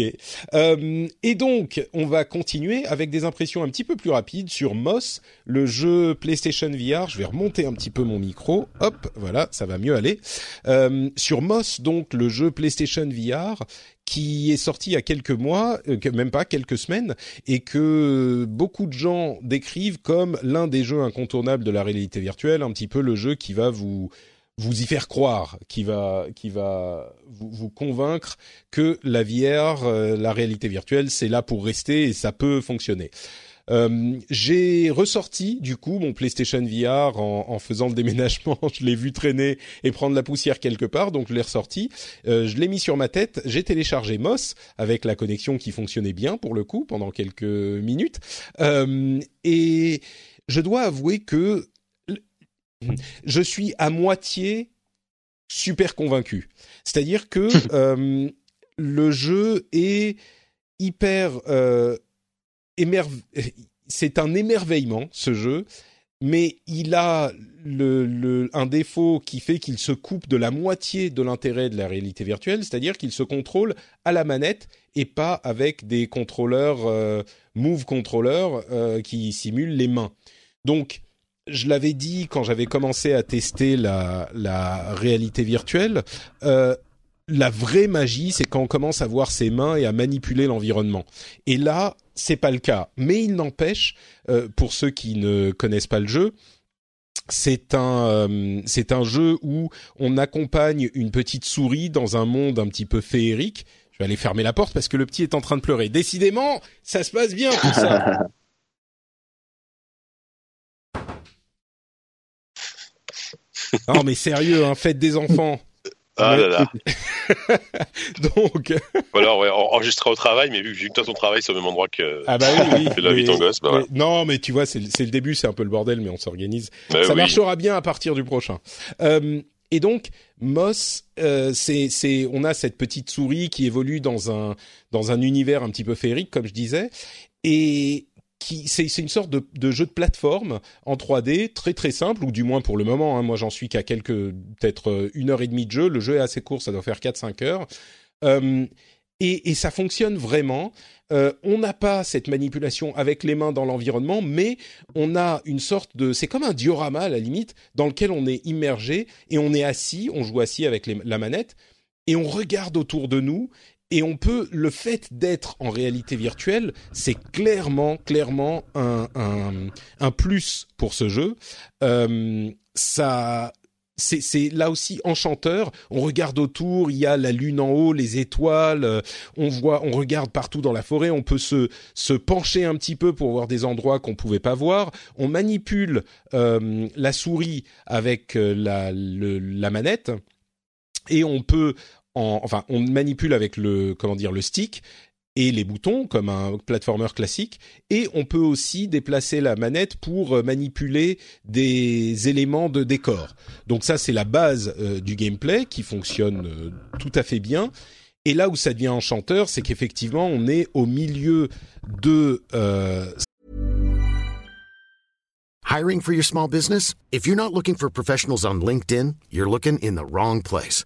S2: Euh, et donc, on va continuer avec des impressions un petit peu plus rapides sur Moss, le jeu PlayStation VR. Je vais remonter un petit peu mon micro. Hop, voilà, ça va mieux aller. Euh, sur Moss, donc, le jeu PlayStation VR qui est sorti il y a quelques mois, euh, même pas quelques semaines, et que beaucoup de gens décrivent comme l'un des jeux incontournables de la réalité virtuelle, un petit peu le jeu qui va vous vous y faire croire, qui va, qui va vous, convaincre que la VR, euh, la réalité virtuelle, c'est là pour rester et ça peut fonctionner. Euh, j'ai ressorti du coup mon PlayStation VR en, en faisant le déménagement. [laughs] je l'ai vu traîner et prendre la poussière quelque part, donc je l'ai ressorti. Euh, je l'ai mis sur ma tête. J'ai téléchargé Moss avec la connexion qui fonctionnait bien pour le coup pendant quelques minutes. Et je dois avouer que [clears throat] je suis à moitié super convaincu. C'est-à-dire que [laughs] euh, le jeu est hyper euh, c'est un émerveillement ce jeu, mais il a le, un défaut qui fait qu'il se coupe de la moitié de l'intérêt de la réalité virtuelle, c'est-à-dire qu'il se contrôle à la manette et pas avec des contrôleurs euh, move controllers euh, qui simulent les mains. Donc je l'avais dit quand j'avais commencé à tester la, la réalité virtuelle, euh, la vraie magie, c'est quand on commence à voir ses mains et à manipuler l'environnement. Et là, c'est pas le cas. Mais il n'empêche, euh, pour ceux qui ne connaissent pas le jeu, c'est un euh, c'est un jeu où on accompagne une petite souris dans un monde un petit peu féerique. Je vais aller fermer la porte parce que le petit est en train de pleurer. Décidément, ça se passe bien tout ça. [laughs] [laughs] non mais sérieux, hein, faites des enfants.
S3: Ah là là. [laughs]
S2: Donc.
S3: alors, ouais, enregistré au travail, mais vu que toi ton travail c'est au même endroit que.
S2: Ah bah oui, oui. [laughs]
S3: la vie ton gosse, bah
S2: Non, mais tu vois, c'est le début, c'est un peu le bordel, mais on s'organise. Ça marchera bien à partir du prochain. Euh, et donc, Moss, euh, c'est, on a cette petite souris qui évolue dans un dans un univers un petit peu féerique, comme je disais, et c'est une sorte de, jeu de plateforme en 3D très très simple ou du moins pour le moment. Hein, moi j'en suis qu'à quelques peut-être euh, une heure et demie de jeu. Le jeu est assez court, ça doit faire 4-5 heures. Euh, et, ça fonctionne vraiment. Euh, on n'a pas cette manipulation avec les mains dans l'environnement, mais on a une sorte de, c'est comme un diorama à la limite, dans lequel on est immergé et on est assis, on joue assis avec la manette et on regarde autour de nous et on peut le fait d'être en réalité virtuelle, c'est clairement clairement un, un, plus pour ce jeu. Euh, ça c'est là aussi enchanteur. On regarde autour, il y a la lune en haut, les étoiles. Euh, on voit, on regarde partout dans la forêt. On peut se se pencher un petit peu pour voir des endroits qu'on pouvait pas voir. On manipule euh, la souris avec la la manette et on peut enfin, on manipule avec le, comment dire, le stick et les boutons comme un platformer classique et on peut aussi déplacer la manette pour euh, manipuler des éléments de décor. Donc ça c'est la base euh, du gameplay qui fonctionne euh, tout à fait bien. Et là où ça devient enchanteur, c'est qu'effectivement on est au milieu de
S5: Hiring for your small business? If you're not looking for professionals on LinkedIn, you're looking in the wrong place.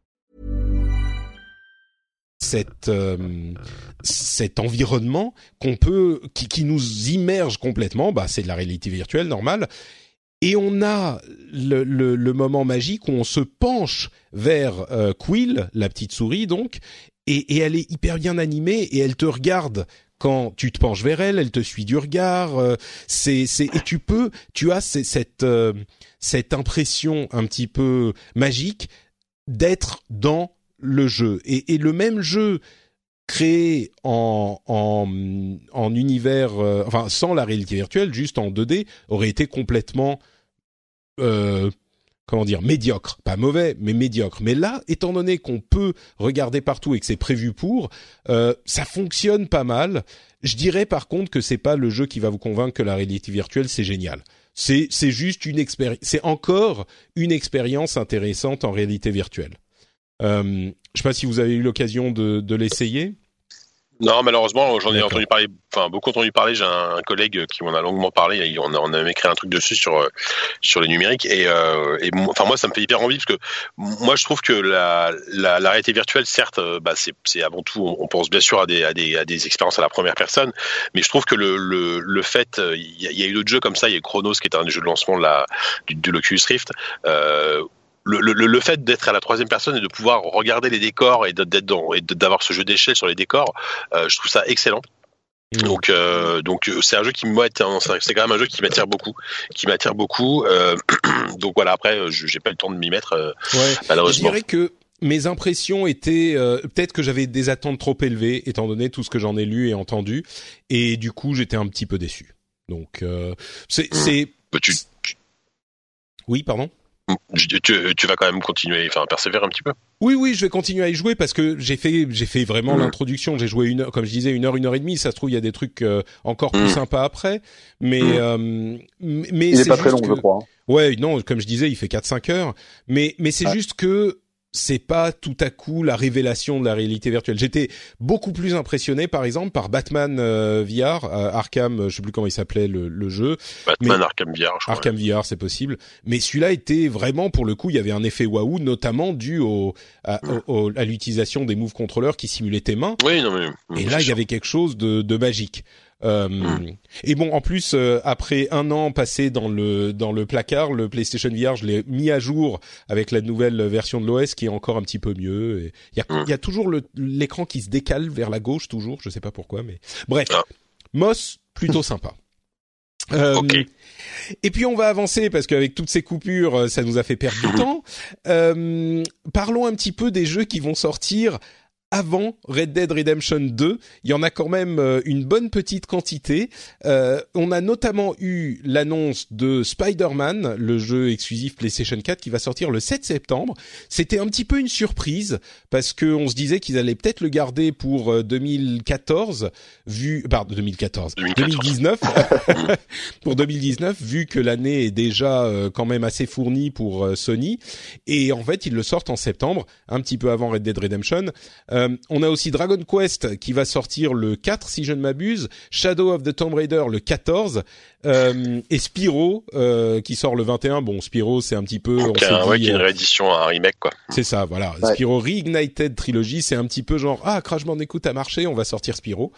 S2: Cette, euh, cet environnement qu'on peut, qui, qui, nous immerge complètement, bah, c'est de la réalité virtuelle normale. Et on a le, le, le moment magique où on se penche vers euh, Quill, la petite souris donc, et, et, elle est hyper bien animée et elle te regarde quand tu te penches vers elle, elle te suit du regard. Euh, c'est, c'est et tu peux, tu as cette euh, cette impression un petit peu magique d'être dans le jeu. Et, et le même jeu créé en, en, en univers, euh, enfin sans la réalité virtuelle, juste en 2D, aurait été complètement, euh, comment dire, médiocre. Pas mauvais, mais médiocre. Mais là, étant donné qu'on peut regarder partout et que c'est prévu pour, euh, ça fonctionne pas mal. Je dirais par contre que c'est pas le jeu qui va vous convaincre que la réalité virtuelle c'est génial. C'est c'est juste une expérience, c'est encore une expérience intéressante en réalité virtuelle. Euh, je ne sais pas si vous avez eu l'occasion de, de l'essayer.
S3: Non, malheureusement, j'en ai entendu parler, enfin beaucoup entendu parler. J'ai un, collègue qui m'en a longuement parlé. On a, on a même écrit un truc dessus sur euh, sur les numériques. Et, euh, et enfin moi, ça me fait hyper envie parce que moi, je trouve que la, la, la réalité virtuelle, certes, bah, c'est avant tout, on, pense bien sûr à des, à des à des expériences à la première personne, mais je trouve que le le, le fait, il y, a eu d'autres jeux comme ça. Il y a Chronos qui est un jeu de lancement de la du, de l'Oculus Rift. Euh, le, le, le, fait d'être à la troisième personne et de pouvoir regarder les décors et d'être dans et d'avoir ce jeu d'échelle sur les décors, euh, je trouve ça excellent. Mmh. Donc, euh, donc euh, c'est un jeu qui moi c'est quand même un jeu qui m'attire beaucoup, qui m'attire beaucoup. Euh, [clears throat] donc voilà, après, j'ai pas le temps de m'y mettre ouais. malheureusement.
S2: Je dirais que mes impressions étaient peut-être que j'avais des attentes trop élevées étant donné tout ce que j'en ai lu et entendu, et du coup j'étais un petit peu déçu. Donc c'est, c'est...
S3: Bah, tu...
S2: oui, pardon?
S3: Tu, tu, vas quand même continuer, enfin persévérer un petit peu.
S2: Oui, oui, je vais continuer à y jouer parce que j'ai fait, j'ai fait vraiment mm. l'introduction. J'ai joué une heure, comme je disais, une heure, une heure et demie. Ça se trouve, il y a des trucs euh, encore plus mm. sympas après. Mais, mm. euh, mais
S4: il est, pas très long, je crois. Hein.
S2: Ouais, non, comme je disais, il fait 4-5 heures. Mais, mais c'est juste que c'est pas tout à coup la révélation de la réalité virtuelle. J'étais beaucoup plus impressionné, par exemple, par Batman euh, VR, euh, Arkham, euh, je sais plus comment il s'appelait le, jeu.
S3: Batman Arkham VR, je crois.
S2: Arkham VR, c'est possible. Mais celui-là était vraiment, pour le coup, il y avait un effet waouh, notamment dû au, à, l'utilisation des move controllers qui simulaient tes mains.
S3: Oui, non mais.
S2: Et là, il y avait quelque chose de, de magique. Euh, hmm. Et bon, en plus, euh, après un an passé dans le dans le placard, le PlayStation VR, je l'ai mis à jour avec la nouvelle version de l'OS qui est encore un petit peu mieux. Il y a, y a toujours l'écran qui se décale vers la gauche, toujours. Je sais pas pourquoi, mais bref. Ah. Moss, plutôt sympa. [laughs]
S3: Euh,
S2: Et puis on va avancer parce qu'avec toutes ces coupures, ça nous a fait perdre du [laughs] temps. Euh, parlons un petit peu des jeux qui vont sortir avant Red Dead Redemption 2. Il y en a quand même euh, une bonne petite quantité. Euh, on a notamment eu l'annonce de Spider-Man, le jeu exclusif PlayStation 4 qui va sortir le 7 septembre. C'était un petit peu une surprise parce que on se disait qu'ils allaient peut-être le garder pour 2014 euh, vu pardon 2014, 2019 [laughs] pour 2019 vu que l'année est déjà euh, quand même assez fournie pour Sony et en fait ils le sortent en septembre, un petit peu avant Red Dead Redemption. Euh, on a aussi Dragon Quest qui va sortir le 4 si je ne m'abuse, Shadow of the Tomb Raider le 14 euh, et Spyro euh, qui sort le 21. Bon, Spyro c'est un petit peu
S3: okay, on ouais, une réédition, un remake quoi.
S2: C'est ça, voilà. Spyro Reignited Trilogy, c'est un petit peu genre ah Crash Bandicoot a marché, on va sortir Spyro.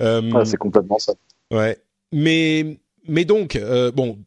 S4: Ah, c'est complètement ça.
S2: Ouais, mais mais donc bon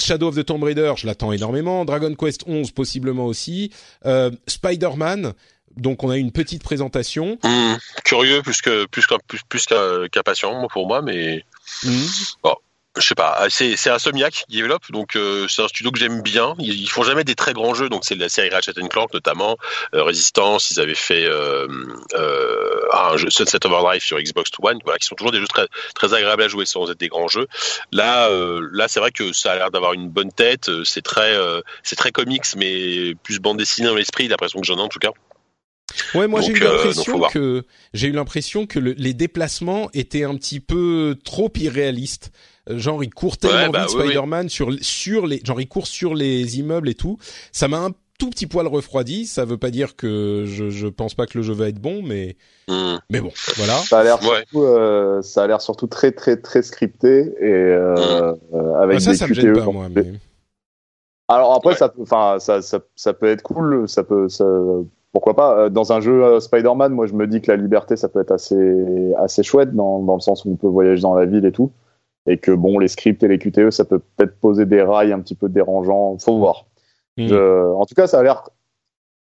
S2: Shadow of the Tomb Raider, je l'attends énormément. Dragon Quest 11 possiblement aussi. Euh, Spider-Man, donc on a une petite présentation.
S3: Mmh, curieux plus que plus qu'un plus, plus qu'un patient pour moi, mais mmh. bon, je sais pas. C'est c'est Insomniac qui développe, donc euh, c'est un studio que j'aime bien. Ils, ils, font jamais des très grands jeux, donc c'est la série Ratchet Clank notamment, euh, Resistance. Ils avaient fait euh, euh, un jeu Sunset Overdrive sur Xbox One, voilà, qui sont toujours des jeux très très agréables à jouer sans être des grands jeux. Là, euh, là, c'est vrai que ça a l'air d'avoir une bonne tête. C'est très c'est très comics, mais plus bande dessinée dans l'esprit. L'impression que j'en ai en tout cas.
S2: Ouais, moi j'ai eu euh, l'impression que j'ai eu l'impression que les déplacements étaient un petit peu trop irréalistes. Euh, genre il court tellement bah vite Spider-Man sur sur les genre il court sur les immeubles et tout. Ça m'a un tout petit poil refroidi. Ça veut pas dire que je je pense pas que le jeu va être bon, mais hmm. mais bon, voilà.
S4: Ça a l'air surtout euh, ça a l'air surtout très très très scripté et euh, hmm. avec ah, ça, des ça me gêne pas moi. Mais... Alors après ça enfin ça, ça ça peut être cool, ça peut ça pourquoi pas euh, dans un jeu euh, Spider-Man moi je me dis que la liberté ça peut être assez assez chouette dans, dans le sens où on peut voyager dans la ville et tout. Et que bon les scripts et les QTE ça peut peut-être poser des rails un petit peu dérangeants. Faut voir. Hmm. en tout cas ça a l'air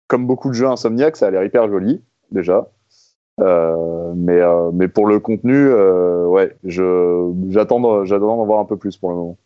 S4: comme beaucoup de jeux Insomniac ça a l'air hyper joli déjà. Euh, mais euh, mais pour le contenu euh, ouais j'attends d'en voir un peu plus pour le moment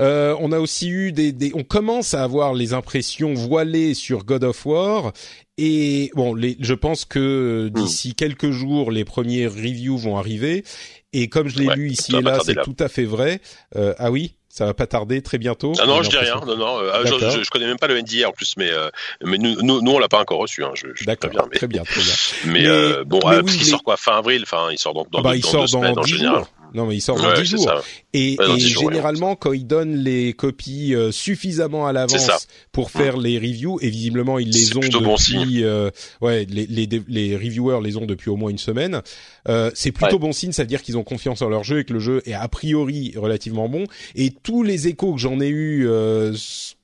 S2: euh, on a aussi eu des, des, on commence à avoir les impressions voilées sur God of War et bon, les, je pense que hmm. d'ici quelques jours, les premiers reviews vont arriver. Et comme je l'ai lu ici et là, c'est tout à fait vrai. Euh, ah oui, ça va pas tarder très bientôt.
S3: Ah non, je dis rien. Non, non. Euh, je, je, connais même pas le NDA en plus, mais euh, mais nous, nous, nous on l'a pas encore reçu. Hein, je, je
S2: D'accord. Très bien, mais... très bien, très bien. [laughs]
S3: Mais, euh, bon, mais oui, il sort quoi fin avril. Enfin, il sort donc dans,
S2: ah bah,
S3: il sort
S2: dans,
S3: semaines, en général.
S2: Jours. Non, mais il sort dans 10 jours. Et, et généralement, quand ils donnent les copies euh, suffisamment à l'avance pour faire les reviews, et visiblement ils les ont depuis, euh, ouais, les, les, les, reviewers les ont depuis au moins une semaine. Euh, c'est plutôt bon signe, ça veut dire qu'ils ont confiance en leur jeu et que le jeu est a priori relativement bon. Et tous les échos que j'en ai eu, euh,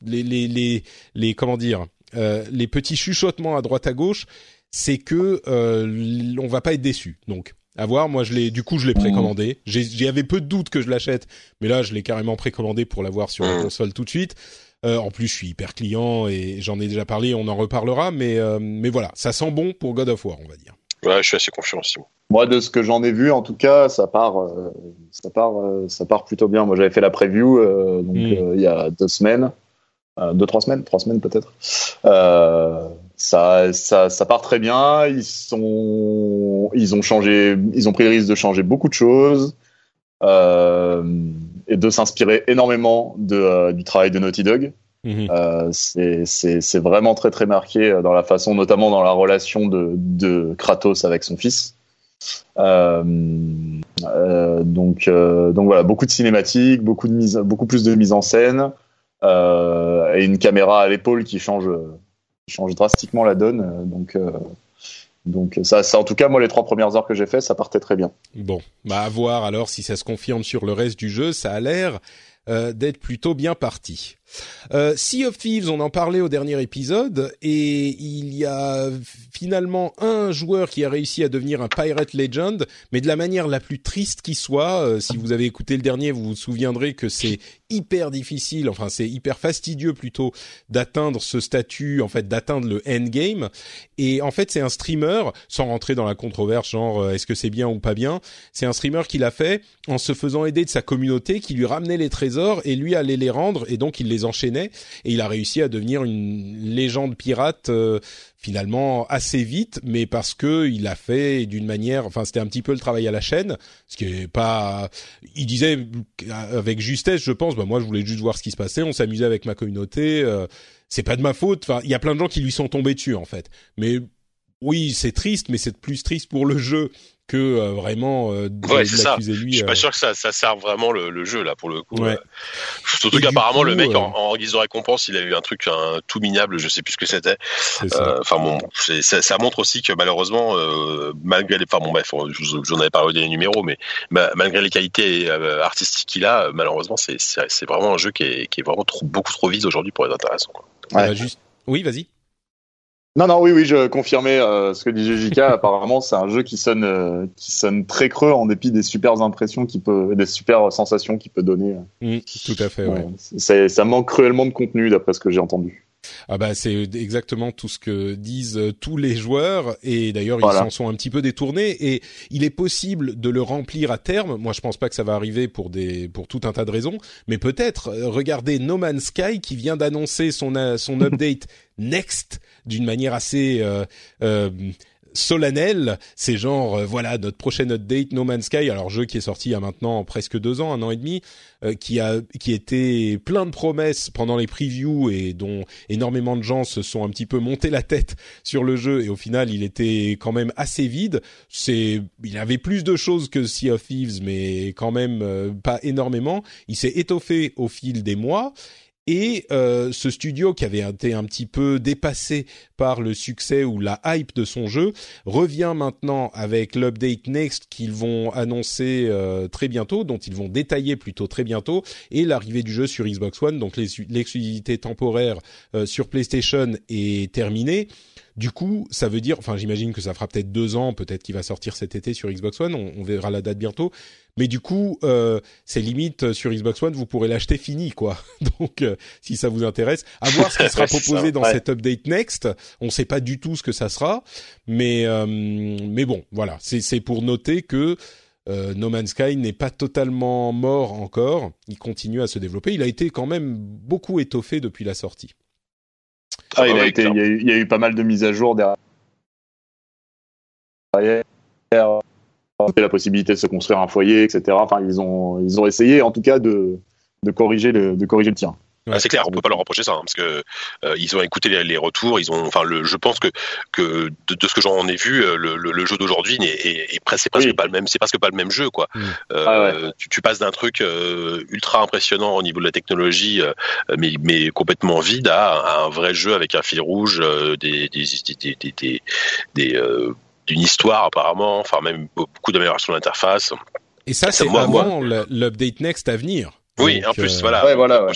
S2: les, les, les, les, comment dire, euh, les petits chuchotements à droite à gauche, c'est que euh, on va pas être déçu. Donc à voir. Moi, je l'ai, du coup, je l'ai précommandé. J'avais peu de doutes que je l'achète, mais là, je l'ai carrément précommandé pour l'avoir sur la mmh. console tout de suite. Euh, en plus, je suis hyper client et j'en ai déjà parlé. On en reparlera, mais euh, mais voilà, ça sent bon pour God of War, on va dire.
S3: Ouais, je suis assez confiant aussi.
S4: Moi, de ce que j'en ai vu, en tout cas, ça part, euh, ça part, euh, ça part plutôt bien. Moi, j'avais fait la preview euh, donc mmh. il y a deux semaines, deux trois semaines, trois semaines peut-être ça, ça, ça part très bien. Ils sont, ils ont changé, ils ont pris le risque de changer beaucoup de choses euh, et de s'inspirer énormément de, euh, du travail de Naughty Dog. Mhm. Euh, c'est vraiment très très marqué dans la façon, notamment dans la relation de, de Kratos avec son fils. Euh, euh, donc, donc voilà, beaucoup de cinématiques, beaucoup de mise, beaucoup plus de mise en scène et une caméra à l'épaule qui change, qui change drastiquement la donne. Donc donc ça, ça, en tout cas, moi, les trois premières heures que j'ai fait, ça partait très bien.
S2: Bon, bah à voir alors si ça se confirme sur le reste du jeu. Ça a l'air euh, d'être plutôt bien parti. Euh, sea of Thieves, on en parlait au dernier épisode, et il y a finalement un joueur qui a réussi à devenir un Pirate Legend, mais de la manière la plus triste qui soit. Euh, si vous avez écouté le dernier, vous vous souviendrez que c'est hyper difficile, enfin c'est hyper fastidieux plutôt d'atteindre ce statut, en fait d'atteindre le endgame. Et en fait c'est un streamer, sans rentrer dans la controverse genre euh, est-ce que c'est bien ou pas bien, c'est un streamer qui l'a fait en se faisant aider de sa communauté qui lui ramenait les trésors et lui allait les rendre et donc il les enchaînait et il a réussi à devenir une légende pirate euh, finalement assez vite, mais parce que il a fait d'une manière, enfin c'était un petit peu le travail à la chaîne, ce qui est pas, il disait avec justesse, je pense, bah moi je voulais juste voir ce qui se passait, on s'amusait avec ma communauté, euh, c'est pas de ma faute, enfin il y a plein de gens qui lui sont tombés dessus en fait, mais oui, c'est triste, mais c'est plus triste pour le jeu que euh, vraiment euh,
S3: ouais, c'est ça. Lui, je suis pas euh, sûr que ça, ça sert vraiment le, le, jeu là pour le coup. Ouais. surtout qu'apparemment le mec en, en, guise de récompense, il a eu un truc un, tout minable, je sais plus ce que c'était. Enfin bon, ça, ça, montre aussi que malheureusement, malgré les, enfin bon bref, j'en avais parlé des numéros, mais malgré les qualités artistiques qu'il a, malheureusement c'est c'est vraiment un jeu qui est, qui est vraiment trop, beaucoup trop vide aujourd'hui pour être intéressant. Quoi.
S2: Ouais. juste... Oui, vas-y.
S4: Non, non, oui, oui, je confirmais euh, ce que disait JK. [laughs] Apparemment, c'est un jeu qui sonne, euh, qui sonne très creux en dépit des super impressions qui peut, des super sensations qu'il peut donner.
S2: Mmh, tout à fait. Ouais.
S4: ça manque cruellement de contenu, d'après ce que j'ai entendu.
S2: Ah bah c'est exactement tout ce que disent euh, tous les joueurs. Et d'ailleurs ils s'en sont un petit peu détournés. Et il est possible de le remplir à terme. Moi je pense pas que ça va arriver pour des pour tout un tas de raisons, mais peut-être regardez No Man's Sky qui vient d'annoncer son son [laughs] update Next d'une manière assez euh, euh, solennelle. C'est genre euh, voilà notre prochaine update No Man's Sky, alors jeu qui est sorti il y a maintenant presque deux ans, un an et demi, qui a qui était plein de promesses pendant les previews et dont énormément de gens se sont un petit peu monté la tête sur le jeu et au final il était quand même assez vide. C'est il avait plus de choses que Sea of Thieves mais quand même pas énormément. Il s'est étoffé au fil des mois et euh, ce studio qui avait été un petit peu dépassé par le succès ou la hype de son jeu revient maintenant avec l'update Next qu'ils vont annoncer euh, très bientôt, dont ils vont détailler plutôt très bientôt, et l'arrivée du jeu sur Xbox One. Donc l'exclusivité temporaire euh, sur PlayStation est terminée. Du coup, ça veut dire, enfin, j'imagine que ça fera peut-être deux ans, peut-être qu'il va sortir cet été sur Xbox One. On, verra la date bientôt. Mais du coup, euh, c'est limite euh, sur Xbox One, vous pourrez l'acheter fini, quoi. [laughs] Donc, euh, si ça vous intéresse, à voir ce qui sera [laughs] proposé dans cet update next. On ne sait pas du tout ce que ça sera, mais euh, mais bon, voilà. C'est pour noter que No Man's Sky n'est pas totalement mort encore. Il continue à se développer. Il a été quand même beaucoup étoffé depuis la sortie.
S4: Ah, il, a été, il, y a eu, il, y a eu, pas mal de mises à jour derrière. La possibilité de se construire un foyer, etc. Enfin, ils ont, ils ont essayé, en tout cas, de, de corriger le, de corriger le tir.
S3: Ouais, c'est clair, on peut pas leur reprocher ça, hein, parce que euh, ils ont écouté les, les, retours, ils ont, enfin, le, je pense que que de, de ce que j'en ai vu, euh, le, le, le jeu d'aujourd'hui est, est, est, presque, oui. pas le même, c'est presque pas le même jeu, quoi. Mmh. Euh, ah ouais. tu, tu, passes d'un truc euh, ultra impressionnant au niveau de la technologie, mais mais complètement vide, à, à, un vrai jeu avec un fil rouge, des des des des, des, des d'une histoire apparemment, enfin même beaucoup d'améliorations d'interface.
S2: Et ça, c'est avant l'update next à venir.
S3: Oui, Donc, en plus, euh... voilà.
S4: Ouais, voilà ouais.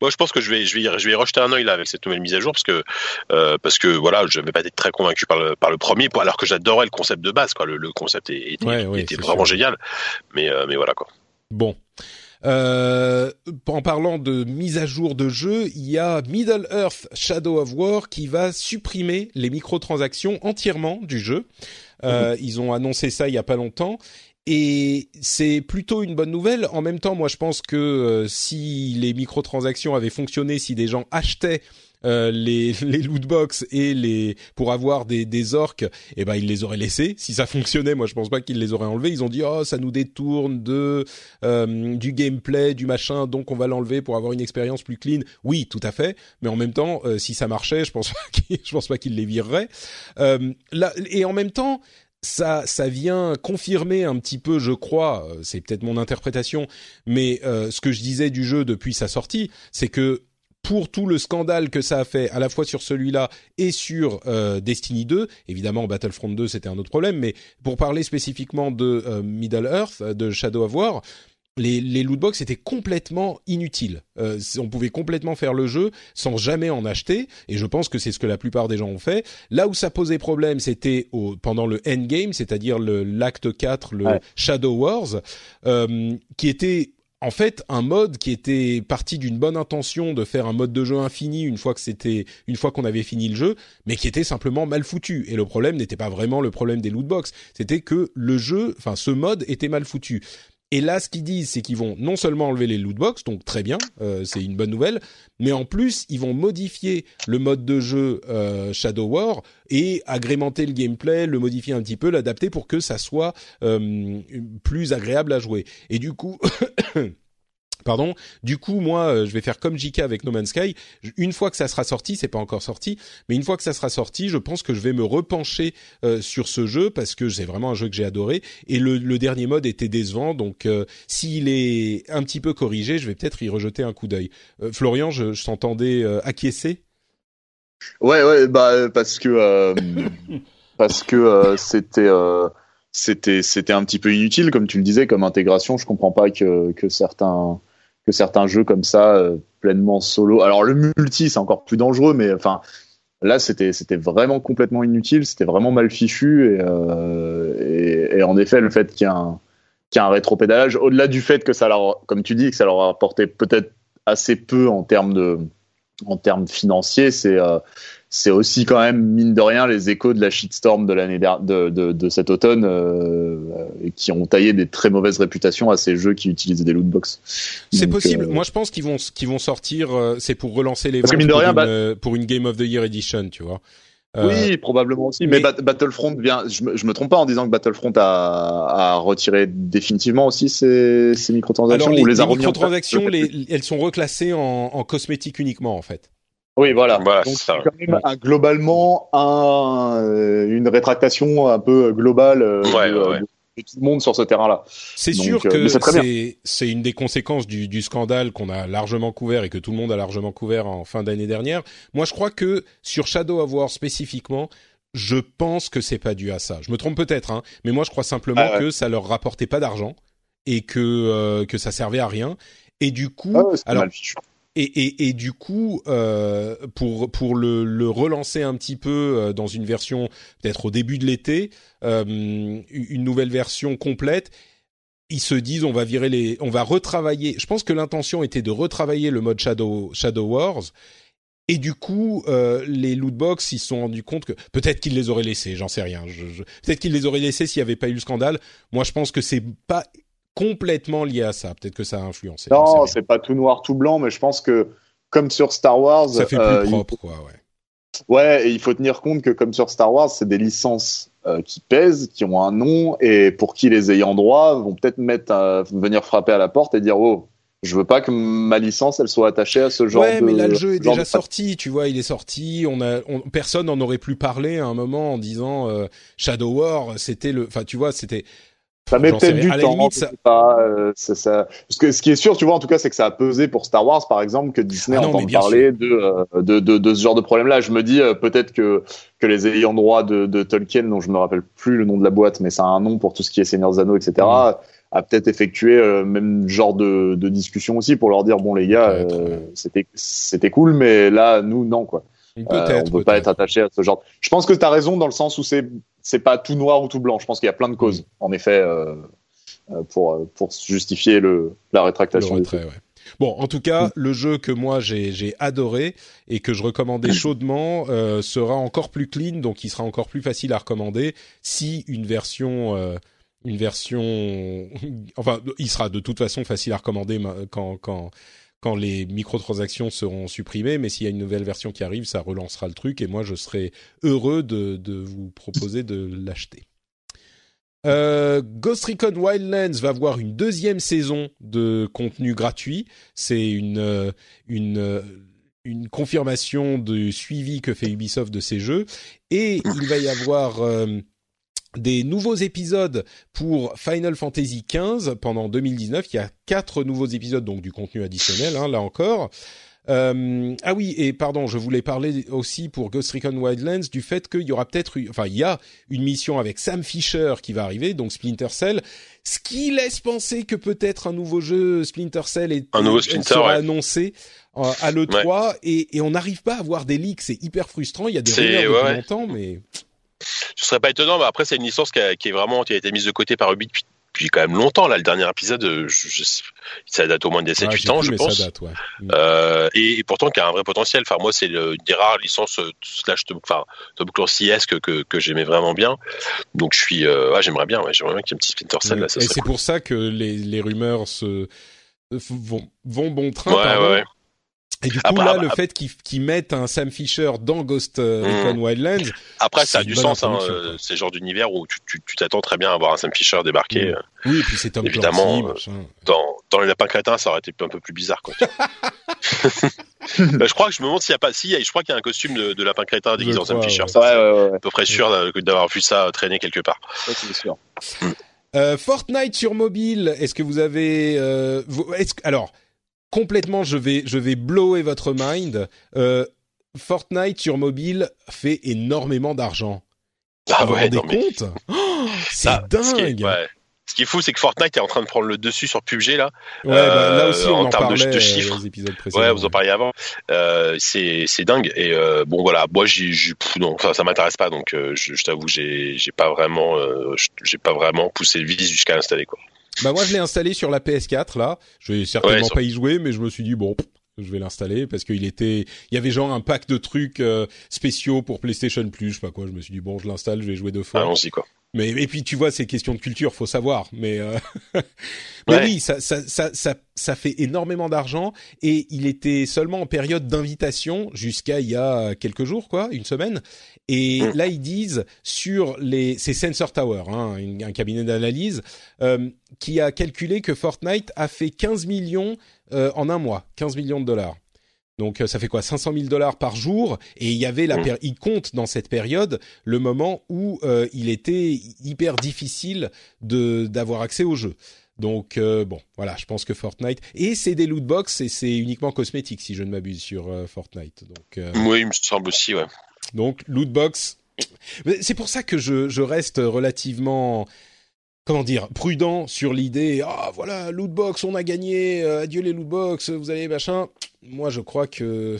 S3: Moi, je pense que je vais, je vais, je vais rejeter un œil là avec cette nouvelle mise à jour parce que, euh, parce que voilà, je n'avais pas été très convaincu par le, par le premier, alors que j'adorais le concept de base, quoi. Le, le concept était, ouais, ouais, était vraiment sûr. génial, mais, euh, mais voilà quoi.
S2: Bon. Euh, en parlant de mise à jour de jeu, il y a Middle Earth Shadow of War qui va supprimer les microtransactions entièrement du jeu. Euh, mmh. Ils ont annoncé ça il y a pas longtemps et c'est plutôt une bonne nouvelle. En même temps, moi, je pense que euh, si les microtransactions avaient fonctionné, si des gens achetaient euh, les [laughs] les loot box et les pour avoir des des orques, eh ben ils les auraient laissés. Si ça fonctionnait, moi je pense pas qu'ils les auraient enlevés. Ils ont dit oh ça nous détourne de euh, du gameplay, du machin, donc on va l'enlever pour avoir une expérience plus clean. Oui, tout à fait. Mais en même temps, euh, si ça marchait, je pense [laughs] pas qu'ils, je pense pas qu'ils les vireraient. Euh, là, et en même temps, ça, ça vient confirmer un petit peu, je crois, euh, c'est peut-être mon interprétation, mais euh, ce que je disais du jeu depuis sa sortie, c'est que pour tout le scandale que ça a fait, à la fois sur celui-là et sur euh, Destiny 2, évidemment Battlefront 2 c'était un autre problème, mais pour parler spécifiquement de euh, Middle Earth, de Shadow of War, les, les lootbox étaient complètement inutiles. Euh, on pouvait complètement faire le jeu sans jamais en acheter, et je pense que c'est ce que la plupart des gens ont fait. Là où ça posait problème, c'était au, pendant le endgame, c'est-à-dire le l'acte 4, le
S4: Ouais.
S2: Shadow Wars, euh, qui était en fait un mode qui était parti d'une bonne intention de faire un mode de jeu infini une fois que c'était une fois qu'on avait fini le jeu, mais qui était simplement mal foutu. Et le problème n'était pas vraiment le problème des lootbox, c'était que le jeu, enfin ce mode était mal foutu. Et là, ce qu'ils disent, c'est qu'ils vont non seulement enlever les lootbox, donc très bien, euh, c'est une bonne nouvelle, mais en plus, ils vont modifier le mode de jeu euh, Shadow War et agrémenter le gameplay, le modifier un petit peu, l'adapter pour que ça soit euh, plus agréable à jouer. Et du coup, [coughs] [coughs] Pardon. Du coup, moi, euh, je vais faire comme JK avec No Man's Sky. Une fois que ça sera sorti, c'est pas encore sorti, mais une fois que ça sera sorti, je pense que je vais me repencher euh, sur ce jeu parce que c'est vraiment un jeu que j'ai adoré. Et le, dernier mode était décevant, donc euh, s'il est un petit peu corrigé, je vais peut-être y rejeter un coup d'œil. Florian, je, je t'entendais acquiescer?
S4: Ouais, ouais, bah parce que [laughs] parce que c'était c'était c'était un petit peu inutile comme tu le disais comme intégration. Je comprends pas que que certains que certains jeux comme ça euh, pleinement solo. Alors le multi c'est encore plus dangereux, mais enfin là c'était c'était vraiment complètement inutile. C'était vraiment mal fichu et, euh, et en effet le fait qu'il y a un qu'il y a un rétropédalage au-delà du fait que ça leur comme tu dis que ça leur a apporté peut-être assez peu en termes de en termes financiers, c'est euh, c'est aussi quand même mine de rien les échos de la shitstorm de l'année de, de, de cet automne euh, qui ont taillé des très mauvaises réputations à ces jeux qui utilisent des lootbox.
S2: C'est
S4: Donc,
S2: possible.
S4: euh,
S2: Moi, je pense qu'ils vont qu'ils vont sortir. euh, c'est pour relancer les
S4: Parce que
S2: ventes
S4: mine de
S2: pour,
S4: rien,
S2: une,
S4: bah-
S2: euh, pour une Game of the Year Edition, tu vois. Euh,
S4: Oui, probablement aussi. Mais,
S2: mais-
S4: Bat- Battlefront vient. Je me, je me trompe pas en disant que Battlefront a, a retiré définitivement aussi ses, ses microtransactions
S2: Alors les,
S4: ou les a
S2: les microtransactions, les, elles sont reclassées en, en cosmétiques uniquement en fait.
S4: Oui, voilà.
S3: Voilà,
S4: Donc
S3: c'est ça.
S4: quand même un- globalement un, euh, une rétractation un peu globale euh,
S3: Ouais,
S4: de,
S3: ouais, ouais.
S4: de tout le monde sur ce terrain-là.
S2: C'est
S4: Donc,
S2: sûr
S4: euh,
S2: que
S4: c'est
S2: une des conséquences du, du scandale qu'on a largement couvert et que tout le monde a largement couvert en fin d'année dernière. Moi, je crois que sur Shadow of War spécifiquement, je pense que c'est pas dû à ça. Je me trompe peut-être, hein, mais moi je crois simplement
S4: Ah ouais.
S2: que ça leur rapportait pas d'argent et que euh, que ça servait à rien. Et du coup,
S4: Ah ouais,
S2: alors. Et, du coup, euh, pour pour le, relancer un petit peu euh, dans une version peut-être au début de l'été, euh, une nouvelle version complète, ils se disent on va virer les, on va retravailler. Je pense que l'intention était de retravailler le mode Shadow Shadow Wars. Et du coup, les lootbox, ils se sont rendus compte que peut-être qu'ils les auraient laissés, j'en sais rien. Peut-être qu'ils les auraient laissés s'il n'y avait pas eu le scandale. Moi, je pense que c'est pas complètement lié à ça. Peut-être que ça a influencé.
S4: Non, c'est pas tout noir, tout blanc, mais je pense que comme sur Star Wars,
S2: ça fait
S4: euh,
S2: plus
S4: il-
S2: propre, quoi. Ouais.
S4: ouais, et il faut tenir compte que comme sur Star Wars, c'est des licences euh, qui pèsent, qui ont un nom, et pour qui les ayants droit vont peut-être mettre à- venir frapper à la porte et dire oh, je veux pas que ma licence elle soit attachée à ce genre
S2: ouais,
S4: de.
S2: mais là le jeu est déjà
S4: de-
S2: sorti, tu vois, il est sorti. On a, on- personne n'en aurait plus parlé à un moment en disant euh, Shadow War, c'était le, enfin, tu vois, c'était.
S4: Ça met peut-être du.
S2: À
S4: temps,
S2: limite, ça-
S4: pas. euh, ça. Parce que ce qui est sûr, tu vois, en tout cas, c'est que ça a pesé pour Star Wars, par exemple, que Disney
S2: Ah bien
S4: parler de, euh, de, de, de ce genre de problème-là. Je me dis euh, peut-être que, que les ayants droit de, de Tolkien, dont je me rappelle plus le nom de la boîte, mais ça a un nom pour tout ce qui est Seigneur des Anneaux, etc.,
S2: Mm.
S4: a peut-être effectué euh, même genre de, de discussion aussi pour leur dire bon les gars, euh, c'était c'était cool, mais là nous non quoi. Euh, on peut pas
S2: peut-être.
S4: être attaché à ce genre. Je pense que tu as raison dans le sens où c'est c'est pas tout noir ou tout blanc. Je pense qu'il y a plein de causes, en effet, euh, euh, pour euh, pour justifier le la rétractation. du
S2: retrait, ouais. Bon, en tout cas, le jeu que moi j'ai adoré et que je recommandais chaudement euh, sera encore plus clean, donc il sera encore plus facile à recommander si une version euh, une version [laughs] enfin il sera de toute façon facile à recommander ma- quand quand quand les microtransactions seront supprimées, mais s'il y a une nouvelle version qui arrive, ça relancera le truc et moi je serai heureux de, vous proposer de l'acheter. Euh, Ghost Recon Wildlands va avoir une deuxième saison de contenu gratuit. C'est une euh, euh, confirmation de suivi que fait Ubisoft de ces jeux et il va y avoir des nouveaux épisodes pour Final Fantasy XV pendant 2019. Il y a quatre nouveaux épisodes, donc du contenu additionnel, hein, là encore. Euh, ah oui, et pardon, je voulais parler aussi pour Ghost Recon Wildlands du fait qu'il y aura peut-être, enfin, il y a une mission avec Sam Fisher qui va arriver, donc Splinter Cell, ce qui laisse penser que peut-être un nouveau jeu Splinter Cell est,
S3: un nouveau Splinter,
S2: sera annoncé euh, à l'E3 et, et, on n'arrive pas à voir des leaks, c'est hyper frustrant. Il y a des rumeurs depuis longtemps, mais
S3: ce serait pas étonnant, mais après c'est une licence qui, a, qui, est vraiment qui a été mise de côté par Ubi depuis, depuis quand même longtemps. Là, le dernier épisode, euh, je, ça date au moins des 7-8 ans, je pense.
S2: Date, ouais.
S3: Mm. euh, et, et, pourtant, qui a un vrai potentiel. Enfin, moi, c'est une des rares licences euh, slash enfin Tom Clancy que que, j'aimais vraiment bien. Donc, je suis, euh, ouais, j'aimerais bien, ouais, j'aimerais bien qu'il y ait un petit Splinter Cell là. Ça
S2: et c'est cool. pour ça que les, les rumeurs se vont, vont bon train.
S3: Ouais,
S2: pardon.
S3: ouais.
S2: Et du coup, après, là, après, le fait qu'ils qu mettent un Sam Fisher dans Ghost Recon mmh. Wildlands.
S3: Après, ça a du sens, hein, c'est le genre d'univers où tu t'attends très bien à voir un Sam Fisher débarquer.
S2: Mmh. Oui, et puis c'est Tom
S3: Évidemment,
S2: Clancy,
S3: euh, dans, dans les lapins crétins, ça aurait été un peu plus bizarre, quoi. [laughs] bah, je crois que je me demande s'il y a pas, si, je crois qu'il y a un costume de, de lapin crétin déguisé en Sam Fisher.
S4: Ouais, ouais, ouais,
S3: à peu près sûr d'avoir vu ça traîner quelque part.
S4: Ouais, c'est sûr.
S3: Mmh.
S2: Euh, Fortnite sur mobile, est-ce que vous avez, euh, vous, alors, complètement, je vais, je vais blower votre mind. Euh, Fortnite sur mobile fait énormément d'argent.
S3: Ah ouais,
S2: vous
S3: non,
S2: rendez
S3: mais...
S2: compte? Oh, [gasps] C'est dingue.
S3: Ce qui est, ouais. Ce qui est fou, c'est que Fortnite est en train de prendre le dessus sur PUBG là.
S2: Ouais, bah, là aussi, on
S3: en,
S2: en
S3: termes de, de chiffres.
S2: aux épisodes précédents.
S3: Ouais, vous en parliez avant. Euh, c'est dingue. Et euh, bon voilà, moi non, enfin ça m'intéresse pas. Donc euh, je, je t'avoue, j'ai j'ai pas vraiment, euh, j'ai pas vraiment poussé le vis jusqu'à l'installer quoi.
S2: Bah moi je l'ai installé sur la PS4 là. Je vais certainement
S3: Ouais,
S2: pas y jouer, mais je me suis dit bon, je vais l'installer parce qu'il était, il y avait genre un pack de trucs euh, spéciaux pour PlayStation Plus, je sais pas quoi. Je me suis dit bon, je l'installe, je vais jouer deux fois.
S3: Allons-y quoi.
S2: Mais et puis tu vois, c'est question de culture, faut savoir. Mais euh... [laughs] mais
S3: Ouais.
S2: oui, ça, ça ça ça ça fait énormément d'argent et il était seulement en période d'invitation jusqu'à il y a quelques jours, quoi, une semaine. Et
S3: Mm.
S2: là, ils disent sur les, c'est Sensor Tower, hein, un cabinet d'analyse, euh, qui a calculé que Fortnite a fait 15 millions euh, en un mois, 15 millions de dollars. Donc euh, ça fait quoi? 500 000 dollars par jour et il y avait la
S3: Mm.
S2: péri- il compte dans cette période le moment où euh, il était hyper difficile de d'avoir accès au jeu. Donc euh, bon, voilà, je pense que Fortnite et c'est des loot box et c'est uniquement cosmétique si je ne m'abuse sur euh, Fortnite. Donc
S3: Oui, il me semble aussi, ouais.
S2: donc loot box. C'est pour ça que je, je reste relativement comment dire prudent sur l'idée. Ah voilà loot box, on a gagné. euh, adieu les loot box, vous allez machin. Moi je crois que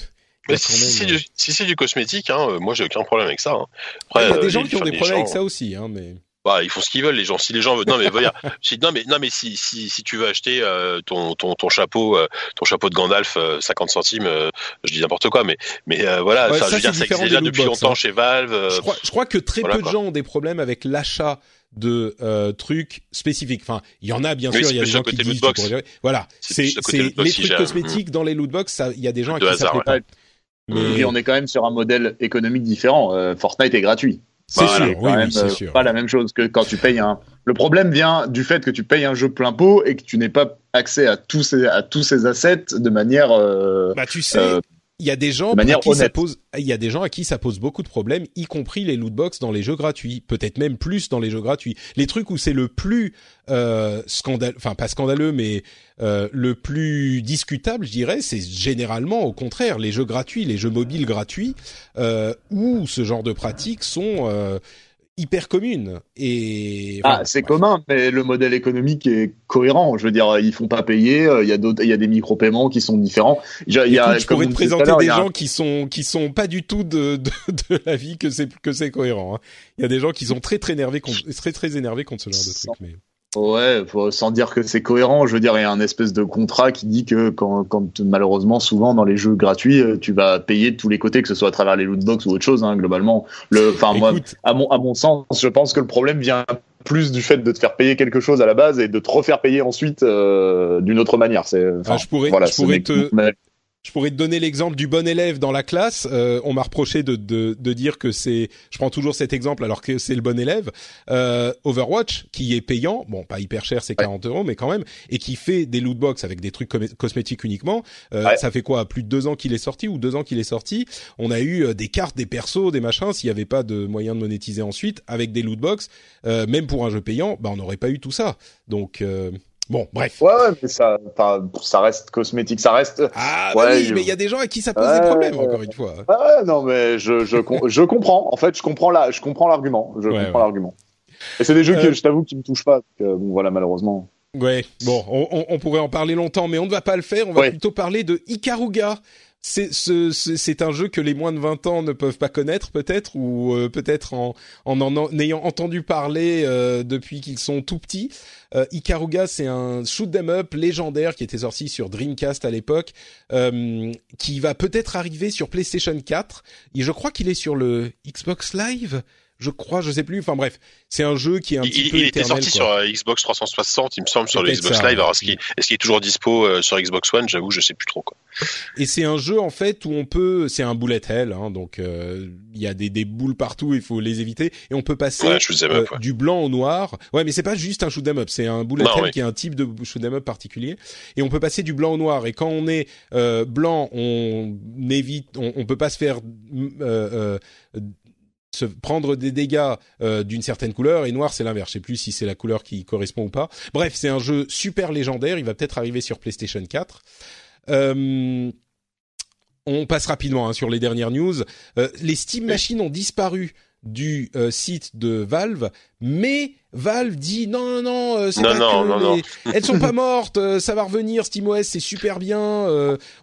S2: a
S3: si c'est du, si c'est du cosmétique, hein, euh, moi j'ai aucun problème avec ça. Hein. Après,
S2: il y a
S3: euh,
S2: des gens qui ont des problèmes
S3: gens-
S2: avec ça aussi, hein, mais
S3: Bah, ils font ce qu'ils veulent, les gens. Si les gens veulent, non mais dire, [laughs] si, non mais non mais si si si tu veux acheter euh, ton ton ton chapeau euh, ton chapeau de Gandalf euh, 50 centimes, euh, je dis n'importe quoi, mais mais euh, voilà,
S2: Ouais, ça,
S3: je veux dire,
S2: c'est
S3: ça
S2: différent
S3: existe déjà depuis
S2: lootbox,
S3: longtemps
S2: hein.
S3: chez Valve. euh,
S2: je crois, je crois que très
S3: voilà,
S2: peu de gens ont des problèmes avec l'achat de euh, trucs spécifiques. Enfin, il y en a bien
S3: Oui,
S2: sûr, il y a des gens qui disent pourrais- voilà,
S3: C'est le
S2: les trucs cosmétiques dans les lootbox, ça il y a des gens à qui ça
S3: hasard,
S2: plaît
S3: ouais.
S2: pas. Mais
S4: Et on est quand même sur un modèle économique différent. Euh, Fortnite est gratuit.
S2: c'est
S3: Voilà,
S2: sûr,
S4: C'est
S2: oui,
S4: euh,
S2: sûr.
S4: pas la même chose que quand tu payes un. Le problème vient du fait que tu payes un jeu plein pot et que tu n'aies pas accès à tous ces à tous ces assets de manière. euh,
S2: Bah tu sais,
S4: euh,
S2: il y a des gens
S4: de manière
S2: à qui ça pose, il y a des gens à qui ça pose beaucoup de problèmes, y compris les lootbox dans les jeux gratuits, peut-être même plus dans les jeux gratuits. Les trucs où c'est le plus euh, scandaleux, enfin pas scandaleux, mais euh, le plus discutable, je dirais, c'est généralement au contraire les jeux gratuits, les jeux mobiles gratuits, euh, où ce genre de pratiques sont euh, hyper communes. Et
S4: Ah, c'est commun, mais le modèle économique est cohérent. Je veux dire, ils font pas payer. euh, Il y a d'autres, il y a des micro-paiements qui sont différents. Il y a,
S2: je pourrais te présenter des
S4: a
S2: gens qui sont qui sont pas du tout de de, de l'avis que c'est que c'est cohérent. hein. Il y a des gens qui sont très très énervés contre, très très énervés contre ce genre de truc. Mais
S4: Ouais, faut- sans dire que c'est cohérent, je veux dire, il y a un espèce de contrat qui dit que quand, quand malheureusement, souvent dans les jeux gratuits, euh, tu vas payer de tous les côtés, que ce soit à travers les lootbox ou autre chose, hein, globalement. Le, enfin, moi, à mon, à mon sens, je pense que le problème vient plus du fait de te faire payer quelque chose à la base et de te refaire payer ensuite euh, d'une autre manière. C'est,
S2: ah, je pourrais, je pourrais te, je pourrais te donner l'exemple du bon élève dans la classe. Euh, on m'a reproché de, de, de, dire que c'est, je prends toujours cet exemple alors que c'est le bon élève. Euh, Overwatch, qui est payant, bon pas hyper cher, c'est 40 euros, mais quand même, et qui fait des loot box avec des trucs cosmétiques uniquement. Euh, Ça fait quoi, plus de deux ans qu'il est sorti ou deux ans qu'il est sorti? On a eu euh, des cartes, des persos, des machins. S'il n'y avait pas de moyen de monétiser ensuite avec des loot box, euh, même pour un jeu payant, bah on n'aurait pas eu tout ça. Donc euh, Bon, bref.
S4: Ouais, ouais, mais ça, ça reste cosmétique, ça reste.
S2: Ah, bah oui, mais il y a des gens à qui ça pose des problèmes, encore une fois.
S4: Ouais, non, mais je, je, [laughs] je comprends. En fait, je comprends la, je comprends l'argument. Je comprends l'argument. Et c'est des jeux que euh. je t'avoue qui me touchent pas. bon, voilà, malheureusement.
S2: Ouais, bon, on, on, pourrait en parler longtemps, mais on ne va pas le faire. On va plutôt parler de Ikaruga, c'est un jeu que les moins de 20 ans ne peuvent pas connaître peut-être ou euh, peut-être en, en en ayant entendu parler euh, depuis qu'ils sont tout petits. Euh, Ikaruga, c'est un shoot 'em up légendaire qui était sorti sur Dreamcast à l'époque, qui va peut-être arriver sur PlayStation 4 et je crois qu'il est sur le Xbox Live je crois, je sais plus. Enfin bref, c'est un jeu qui est un petit peu
S3: Il était sorti sur euh, Xbox 360, il me semble, sur le Xbox Live. Alors, est-ce qu'il est, est, toujours dispo euh, sur Xbox One? J'avoue, je sais plus trop quoi.
S2: Et c'est un jeu en fait où on peut, c'est un bullet hell, hein, donc euh, il y a des, des boules partout, il faut les éviter, et on peut passer du blanc au noir. Ouais, mais c'est pas juste un shoot 'em up, c'est un bullet hell qui est un type de shoot 'em up particulier, et on peut passer du blanc au noir. Et quand on est blanc, on évite, on, on peut pas se faire se prendre des dégâts euh, d'une certaine couleur et noir c'est l'inverse. Je sais plus si c'est la couleur qui correspond ou pas. Bref, c'est un jeu super légendaire. Il va peut-être arriver sur PlayStation 4. Euh, on passe rapidement hein, sur les dernières news. Euh, les Steam Machines ont disparu du site de Valve, mais Valve dit non non non, pas non, non, elles sont pas mortes, ça va revenir. SteamOS c'est super bien,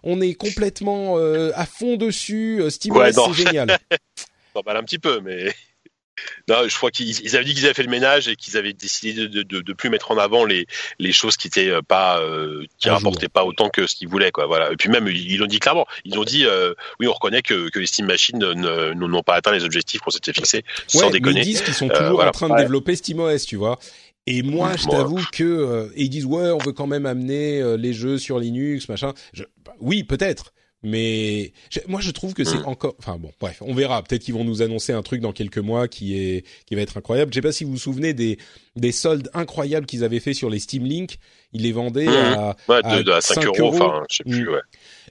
S2: on est complètement à fond dessus. SteamOS c'est génial. [laughs]
S3: mal un petit peu, mais [laughs] non, je crois qu'ils avaient dit qu'ils avaient fait le ménage et qu'ils avaient décidé de, de, de, plus mettre en avant les, les choses qui étaient euh, pas euh, qui rapportaient pas autant que ce qu'ils voulaient quoi. Voilà. Et puis même ils l'ont dit clairement. Ils ont dit euh, oui, on reconnaît que, que les Steam Machines n'ont pas atteint les objectifs qu'on s'était fixés. sans déconner.
S2: ils disent qu'ils sont toujours en train de développer SteamOS, tu vois. Et moi, je t'avoue que et ils disent ouais, on veut quand même amener les jeux sur Linux, machin. Je, bah, oui, peut-être mais moi je trouve que c'est mm. encore enfin bon bref on verra peut-être qu'ils vont nous annoncer un truc dans quelques mois qui est qui va être incroyable je sais pas si vous vous souvenez des des soldes incroyables qu'ils avaient fait sur les Steam Link ils les vendaient mm. à,
S3: ouais, à, 5, euros, enfin je sais plus mm. ouais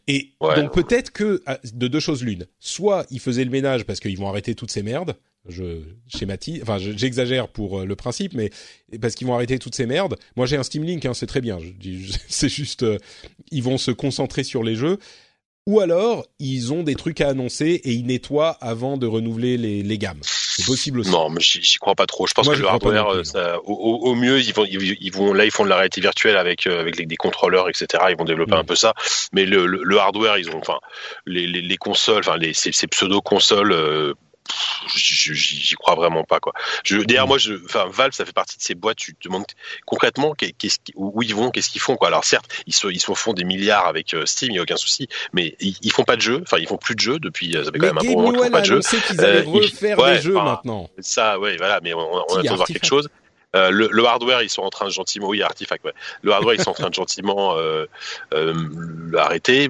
S2: et donc peut-être que de deux choses l'une soit ils faisaient le ménage parce qu'ils vont arrêter toutes ces merdes je schématise, enfin j'exagère pour euh, le principe, mais parce qu'ils vont arrêter toutes ces merdes. Moi j'ai un Steam Link, hein, c'est très bien. [laughs] C'est juste, euh, ils vont se concentrer sur les jeux ou alors ils ont des trucs à annoncer et ils nettoient avant de renouveler les, les gammes. C'est possible aussi.
S3: Non, mais j'y crois pas trop. Je pense que le hardware, euh, ça, au, au, mieux, ils vont, ils, vont, là, ils font de la réalité virtuelle avec euh, avec les, des contrôleurs, etc. Ils vont développer un peu ça. Mais le, le, hardware, ils ont, enfin, les, les, les consoles, enfin, les, ces, ces pseudo consoles. Euh, j'y crois vraiment pas quoi. Je, d'ailleurs moi, je, enfin Valve, ça fait partie de ces boîtes. Tu te demandes concrètement qu'est-ce où ils vont, qu'est-ce qu'ils font quoi. Alors certes, ils se, ils se font des milliards avec euh, Steam, il y a aucun souci, mais ils, ils, font pas de jeux. Enfin, ils font plus de jeux depuis. Euh, ça fait quand même un bon moment qu'ils font pas de jeux.
S2: allaient euh, refaire des jeux maintenant.
S3: Ça, ouais, voilà, mais on, on attend de voir quelque chose. Euh, le, le, hardware, ils sont en train de gentiment, oui, Artifact, ouais. Le hardware, ils sont en train de gentiment euh, euh, l'arrêter.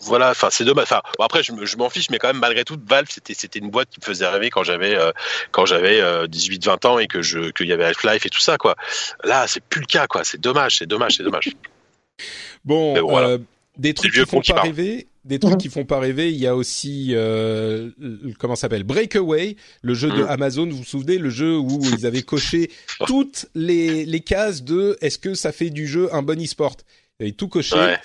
S3: Voilà, enfin, c'est dommage. Enfin, bon, après, je, je m'en fiche, mais quand même, malgré tout, Valve, c'était c'était une boîte qui me faisait rêver quand j'avais euh, quand j'avais 18-20 ans et que je qu'il y avait Half-Life et tout ça, quoi. Là, c'est plus le cas, quoi. C'est dommage, c'est dommage, c'est dommage.
S2: Bon, voilà. des trucs qui font pas rêver des trucs mhm. qui font pas rêver. Il y a aussi euh, comment s'appelle Breakaway, le jeu de mhm. Amazon. Vous vous souvenez le jeu où ils avaient coché [laughs] toutes les les cases de est-ce que ça fait du jeu un bon e-sport Ils avaient tout coché.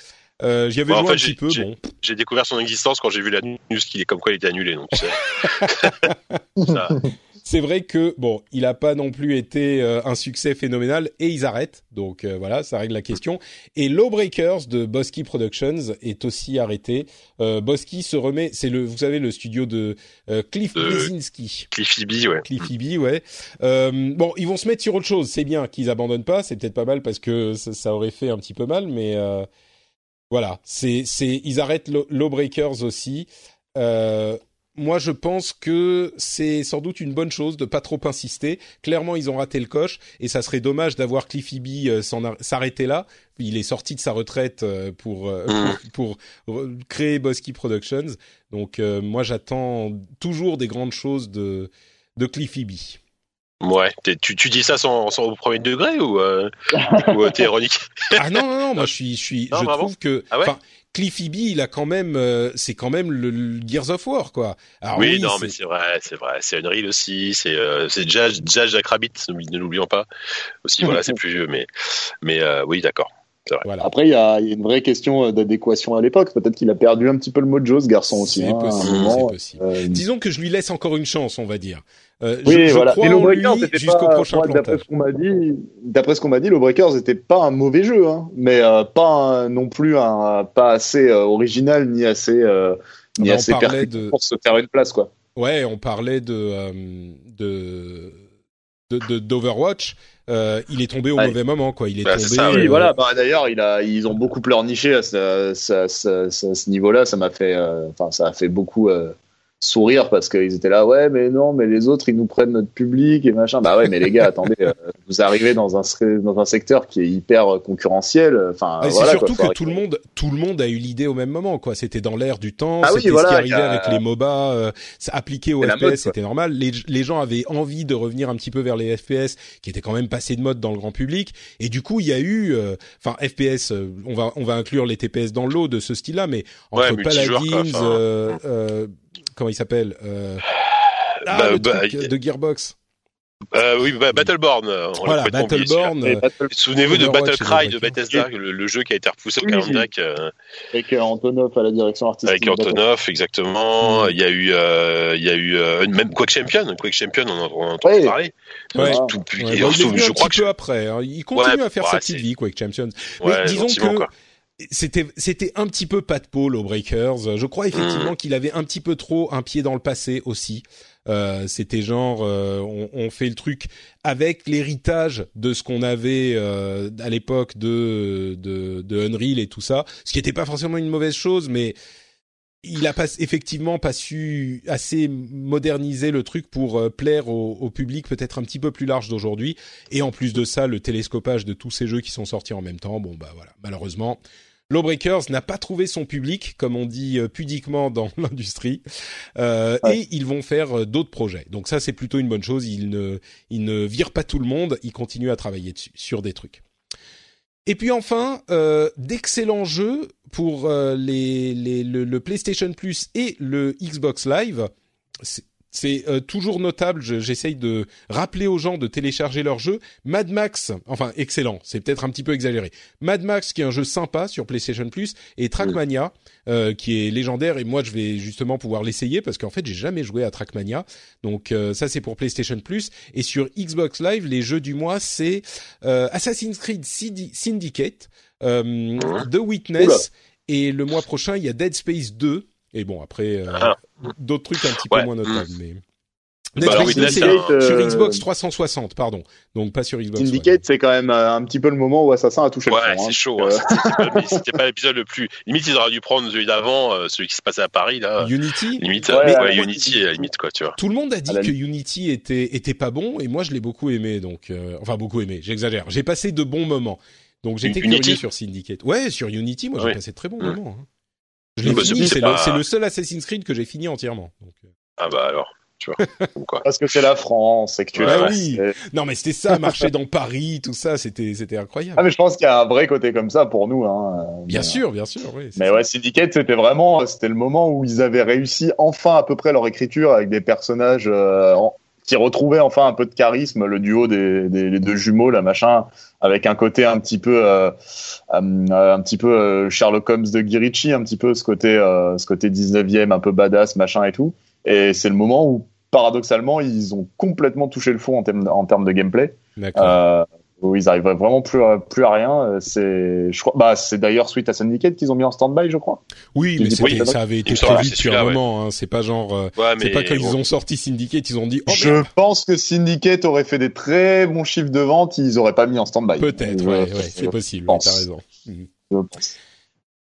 S2: Euh, J'y avais joué un petit peu. Bon.
S3: J'ai découvert son existence quand j'ai vu la news qu'il est comme quoi il était annulé. Donc [laughs]
S2: ça, c'est vrai que bon, il a pas non plus été euh, un succès phénoménal et ils arrêtent. Donc euh, voilà, ça règle la question. Et Lawbreakers de Bosky Productions est aussi arrêté. Euh, Bosky se remet, c'est le, vous savez, le studio de euh, Cliff Bleszinski.
S3: Cliffy B, ouais.
S2: Cliffy B, ouais. bon, ils vont se mettre sur autre chose. C'est bien qu'ils abandonnent pas. C'est peut-être pas mal parce que ça, ça, aurait fait un petit peu mal, mais voilà. C'est, c'est, ils arrêtent Lawbreakers aussi. Euh, moi, je pense que c'est sans doute une bonne chose de pas trop insister. Clairement, ils ont raté le coche et ça serait dommage d'avoir Cliffy B euh, s'arrêter là. Il est sorti de sa retraite euh, pour euh, mm. pour, créer Bosky Productions. Donc moi, j'attends toujours des grandes choses de de Cliffy B.
S3: Ouais, tu, tu dis ça sans, sans au premier degré ou, ou t'es ironique?
S2: Ah non non non, moi [laughs] je suis je suis je trouve que ah Cliffy B, il a quand même, euh, c'est quand même le, Gears of War, quoi.
S3: oui, non, mais c'est vrai, c'est vrai. C'est Unreal aussi, c'est euh, c'est Judge, Jack Rabbit, ne l'oublions pas. Aussi, [laughs] voilà, c'est plus vieux, mais mais euh, oui, d'accord.
S4: Voilà. Après, il y a, y a, une vraie question d'adéquation à l'époque. Peut-être qu'il a perdu un petit peu le mojo, ce garçon aussi.
S2: C'est hein, possible. possible. Disons que je lui laisse encore une chance, on va dire.
S4: Euh, oui, je, voilà. Je jusqu'au prochain D'après ce qu'on m'a dit, d'après ce qu'on m'a dit, Breakers n'était pas un mauvais jeu, hein, mais euh, pas non plus un pas assez euh, original ni assez euh, ni assez de... pour se faire une place, quoi.
S2: Ouais, on parlait de de d'Overwatch. Euh, il est tombé au mauvais moment, quoi. Il est
S4: bah,
S2: tombé.
S4: Ça, oui, voilà. Bah, D'ailleurs, il a, ils ont beaucoup pleurniché à ce, ce, ce, ce niveau-là. Ça m'a fait, enfin, ça a fait beaucoup sourire parce qu'ils étaient là, ouais, mais non, mais les autres, ils nous prennent notre public et machin. Bah ouais, mais les gars, [laughs] attendez, euh, vous arrivez dans un, dans un secteur qui est hyper concurrentiel. Enfin,
S2: c'est surtout que tout le monde, tout le monde a eu l'idée au même moment, quoi. C'était dans l'air du temps. Ah c'était ce qui arrivait avec les MOBA, euh, appliqué aux FPS, c'était normal. Les, les gens avaient envie de revenir un petit peu vers les FPS, qui étaient quand même passés de mode dans le grand public. Et du coup, il y a eu, euh, enfin, FPS, on va, on va inclure les TPS dans l'eau de ce style-là, mais entre Paladins, comment il s'appelle euh... ah, bah, le bah, truc de Gearbox.
S3: Euh, oui, bah, Battleborn.
S2: voilà, Battleborn.
S3: Souvenez-vous de Battlecry de Bethesda, le, jeu qui a été repoussé au calendrier.
S4: Euh, avec euh, Antonov à la direction artistique.
S3: Avec Antonov, exactement. Il y a eu, euh, il y a eu euh, même Quake Champion. Quake Champion, on en, on en entend parler.
S2: Ouais. Tout, ouais, bah, il est je crois que peu après. Hein. Il continue à faire sa petite vie, Quake Champion. Mais disons que quoi c'était c'était un petit peu pas de Paul aux Breakers. Je crois effectivement mm. qu'il avait un petit peu trop un pied dans le passé aussi. Euh, c'était genre euh, on, on, fait le truc avec l'héritage de ce qu'on avait euh, à l'époque de, de, de Unreal et tout ça, ce qui n'était pas forcément une mauvaise chose, mais il a pas effectivement pas su assez moderniser le truc pour euh, plaire au, au, public peut-être un petit peu plus large d'aujourd'hui. Et en plus de ça, le télescopage de tous ces jeux qui sont sortis en même temps, bon bah voilà, malheureusement, Lawbreakers n'a pas trouvé son public, comme on dit euh, pudiquement dans [laughs] l'industrie, euh, et ils vont faire euh, d'autres projets. Donc ça, c'est plutôt une bonne chose. Ils ne, ils ne virent pas tout le monde, ils continuent à travailler dessus, sur des trucs. Et puis enfin, euh, d'excellents jeux pour les, les, le, le, PlayStation Plus et le Xbox Live c'est euh, toujours notable. J'essaye de rappeler aux gens de télécharger leur jeu. Mad Max, enfin excellent, c'est peut-être un petit peu exagéré. Mad Max, qui est un jeu sympa sur PlayStation Plus, et Trackmania, euh, qui est légendaire. Et moi, je vais justement pouvoir l'essayer parce qu'en fait, j'ai jamais joué à Trackmania. Donc euh, ça, c'est pour PlayStation Plus. Et sur Xbox Live, les jeux du mois, c'est Assassin's Creed Syndicate, The Witness, et le mois prochain, il y a Dead Space 2 et bon, après, euh, ah. d'autres trucs un petit peu moins notables, mais. Bah c'est euh, sur Xbox 360, pardon. Donc pas sur Xbox.
S4: Syndicate, c'est quand même euh, un petit peu le moment où Assassin a touché
S3: ouais,
S4: le
S3: fond. Ouais, c'est chaud. Hein. C'était pas l'épisode le plus. Limite, ils auraient dû prendre celui d'avant, celui qui se passait à Paris là.
S2: Unity.
S3: Limite, ouais, ouais Unity, à la limite quoi, tu vois.
S2: Tout le monde a dit que Unity était était pas bon, et moi je l'ai beaucoup aimé. Donc, enfin beaucoup aimé. J'exagère. J'ai passé de bons moments. Donc j'étais curieux sur Syndicate. Ouais, sur Unity, moi j'ai passé de très bons moments. Hein. Je l'ai bah, fini, c'est le, seul Assassin's Creed que j'ai fini entièrement. Donc... Euh.
S3: Ah bah alors. Tu vois, [laughs]
S4: quoi. Parce que c'est la France et que tu
S2: bah oui. Non mais c'était ça, marcher dans Paris, tout ça, c'était c'était incroyable.
S4: Ah mais je pense qu'il y a un vrai côté comme ça pour nous. Hein.
S2: Bien sûr, bien sûr. Oui,
S4: mais ouais, Syndicate, c'était vraiment, c'était le moment où ils avaient réussi enfin à peu près leur écriture avec des personnages euh, qui retrouvait enfin un peu de charisme, le duo des, des deux jumeaux, la machin, avec un côté un petit peu, euh, euh un petit peu euh, Sherlock Holmes de Guirichi, un petit peu ce côté, euh, ce côté 19e, un peu badass, machin et tout. Et c'est le moment où, paradoxalement, ils ont complètement touché le fond en termes, en termes de gameplay. Euh, où ils arrivent vraiment plus à, plus à rien. Euh, c'est, je crois, bah, c'est d'ailleurs suite à Syndicate qu'ils ont mis en stand-by, je crois.
S2: Oui, mais ça avait été prévu depuis un moment. Hein. C'est pas genre, euh, c'est pas quand ils ont sorti Syndicate, ils ont dit.
S4: Oh, je pense que Syndicate aurait fait des très bons chiffres de vente, ils auraient pas mis en stand-by.
S2: Peut-être, ouais, ouais c'est possible. T'as raison. Mhm. Je pense.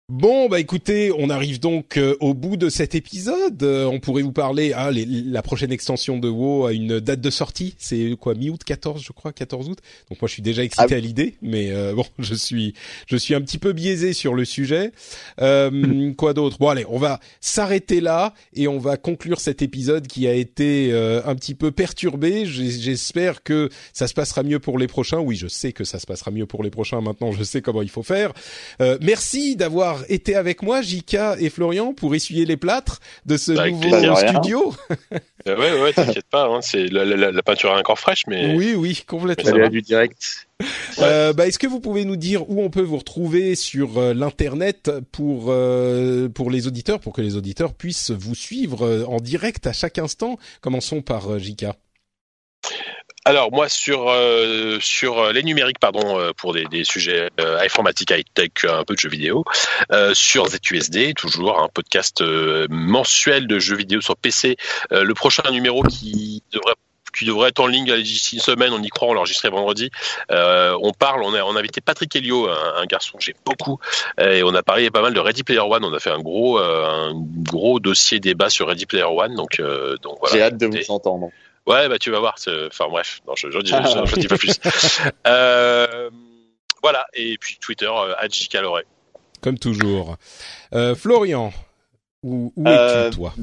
S2: Bon, bah écoutez, on arrive donc euh, au bout de cet épisode. Euh, on pourrait vous parler, ah, les, la prochaine extension de WoW a une date de sortie. C'est quoi, mi-août, 14, je crois, 14 août? Donc moi, je suis déjà excité
S4: Ah
S2: à l'idée, mais euh, bon, [laughs] je suis, je suis un petit peu biaisé sur le sujet. Euh, quoi d'autre? Bon, allez, on va s'arrêter là et on va conclure cet épisode qui a été euh, un petit peu perturbé. J'espère que ça se passera mieux pour les prochains. Oui, je sais que ça se passera mieux pour les prochains. Maintenant, je sais comment il faut faire. Euh, merci d'avoir été avec moi, Jika et Florian, pour essuyer les plâtres de ce
S3: Avec
S2: nouveau
S3: plaisir.
S2: Studio. [laughs]
S3: Euh, ouais, ouais, t'inquiète pas. Hein, c'est la, la- la- la peinture est encore fraîche, mais
S2: Oui, oui, complètement.
S3: va.
S4: à du direct.
S2: Euh, bah, est-ce que vous pouvez nous dire où on peut vous retrouver sur euh, l'internet pour euh, pour les auditeurs, pour que les auditeurs puissent vous suivre euh, en direct à chaque instant? Commençons par euh, Jika.
S3: Alors moi sur euh, sur euh, les numériques pardon euh, pour des, des sujets euh, informatiques high tech un peu de jeux vidéo sur ZUSD toujours un podcast euh, mensuel de jeux vidéo sur PC le prochain numéro qui devrait qui devrait être en ligne d'ici une semaine, on y croit, on l'a enregistré vendredi. Euh, on parle, on a, on a invité Patrick Helio, un, un garçon que j'aime beaucoup, et on a parlé pas mal de Ready Player One. On a fait un gros, euh, un gros dossier débat sur Ready Player One, donc, euh, donc voilà.
S4: J'ai hâte de vous entendre.
S3: Ouais, bah tu vas voir. Enfin bref, non, je, je, dis, je, je [laughs] dis pas plus. Euh, voilà, et puis Twitter, euh, @jcaloré.
S2: Comme toujours. Euh, Florian, où, où
S4: Euh,
S2: es-tu toi?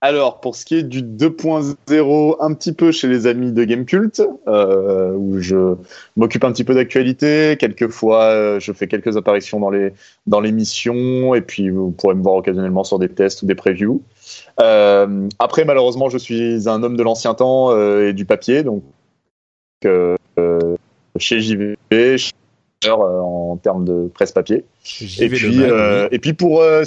S4: Alors, pour ce qui est du 2.0, un petit peu chez les amis de Gamecult, euh, où je m'occupe un petit peu d'actualité. Quelquefois, euh, je fais quelques apparitions dans les dans l'émission, et puis vous pourrez me voir occasionnellement sur des tests ou des previews. Euh, après, malheureusement, je suis un homme de l'ancien temps euh, et du papier, donc chez JV, chez en termes de presse papier. Et puis, et puis pour a,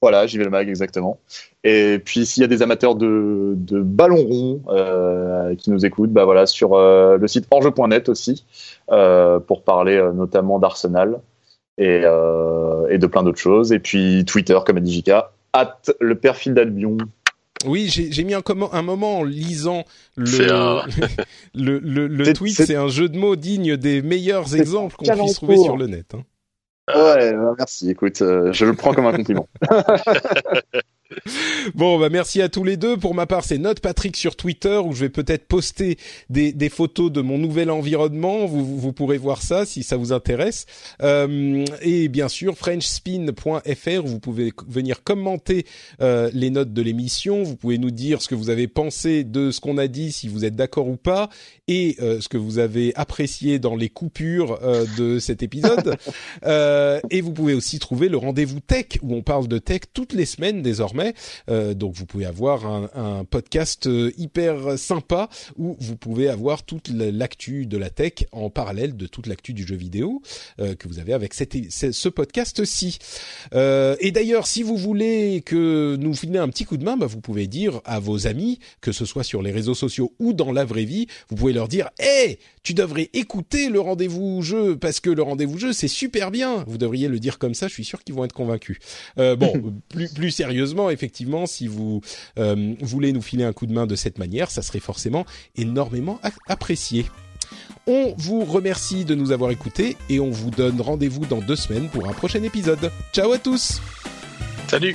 S4: voilà, j'y vais le mag exactement. Et puis s'il y a des amateurs de, de ballon rond euh, qui nous écoutent, bah voilà sur euh, le site orge.net aussi euh, pour parler euh, notamment d'Arsenal et, euh, et de plein d'autres choses. Et puis Twitter comme a dit Jika, at le perfil d'Albion.
S2: Oui, j'ai mis un, comment, un moment en lisant le,
S3: un- [laughs]
S2: le, le, tweet.
S4: c'est-
S2: un jeu de mots digne des meilleurs exemples qu'on puisse trouver sur le net. hein.
S4: Ouais, merci. Écoute, euh, je le prends comme un compliment. [laughs]
S2: Bon, bah merci à tous les deux. Pour ma part, c'est Note Patrick sur Twitter où je vais peut-être poster des, des photos de mon nouvel environnement. Vous, vous pourrez voir ça si ça vous intéresse. Euh, et bien sûr, FrenchSpin.fr où vous pouvez venir commenter euh, les notes de l'émission. Vous pouvez nous dire ce que vous avez pensé de ce qu'on a dit, si vous êtes d'accord ou pas, et euh, ce que vous avez apprécié dans les coupures euh, de cet épisode. [laughs] Euh, et vous pouvez aussi trouver le rendez-vous tech où on parle de tech toutes les semaines désormais. Euh, donc vous pouvez avoir un, un podcast euh, hyper sympa où vous pouvez avoir toute l'actu de la tech en parallèle de toute l'actu du jeu vidéo euh, que vous avez avec cette, ce podcast-ci. Euh, et d'ailleurs, si vous voulez que nous filer un petit coup de main, bah, vous pouvez dire à vos amis, que ce soit sur les réseaux sociaux ou dans la vraie vie, vous pouvez leur dire "Hey, tu devrais écouter le rendez-vous jeu parce que le rendez-vous jeu c'est super bien." Vous devriez le dire comme ça, je suis sûr qu'ils vont être convaincus. Euh, bon, [laughs] plus plus sérieusement, effectivement, si vous euh, voulez nous filer un coup de main de cette manière, ça serait forcément énormément apprécié. On vous remercie de nous avoir écoutés et on vous donne rendez-vous dans deux semaines pour un prochain épisode. Ciao à tous
S3: Salut.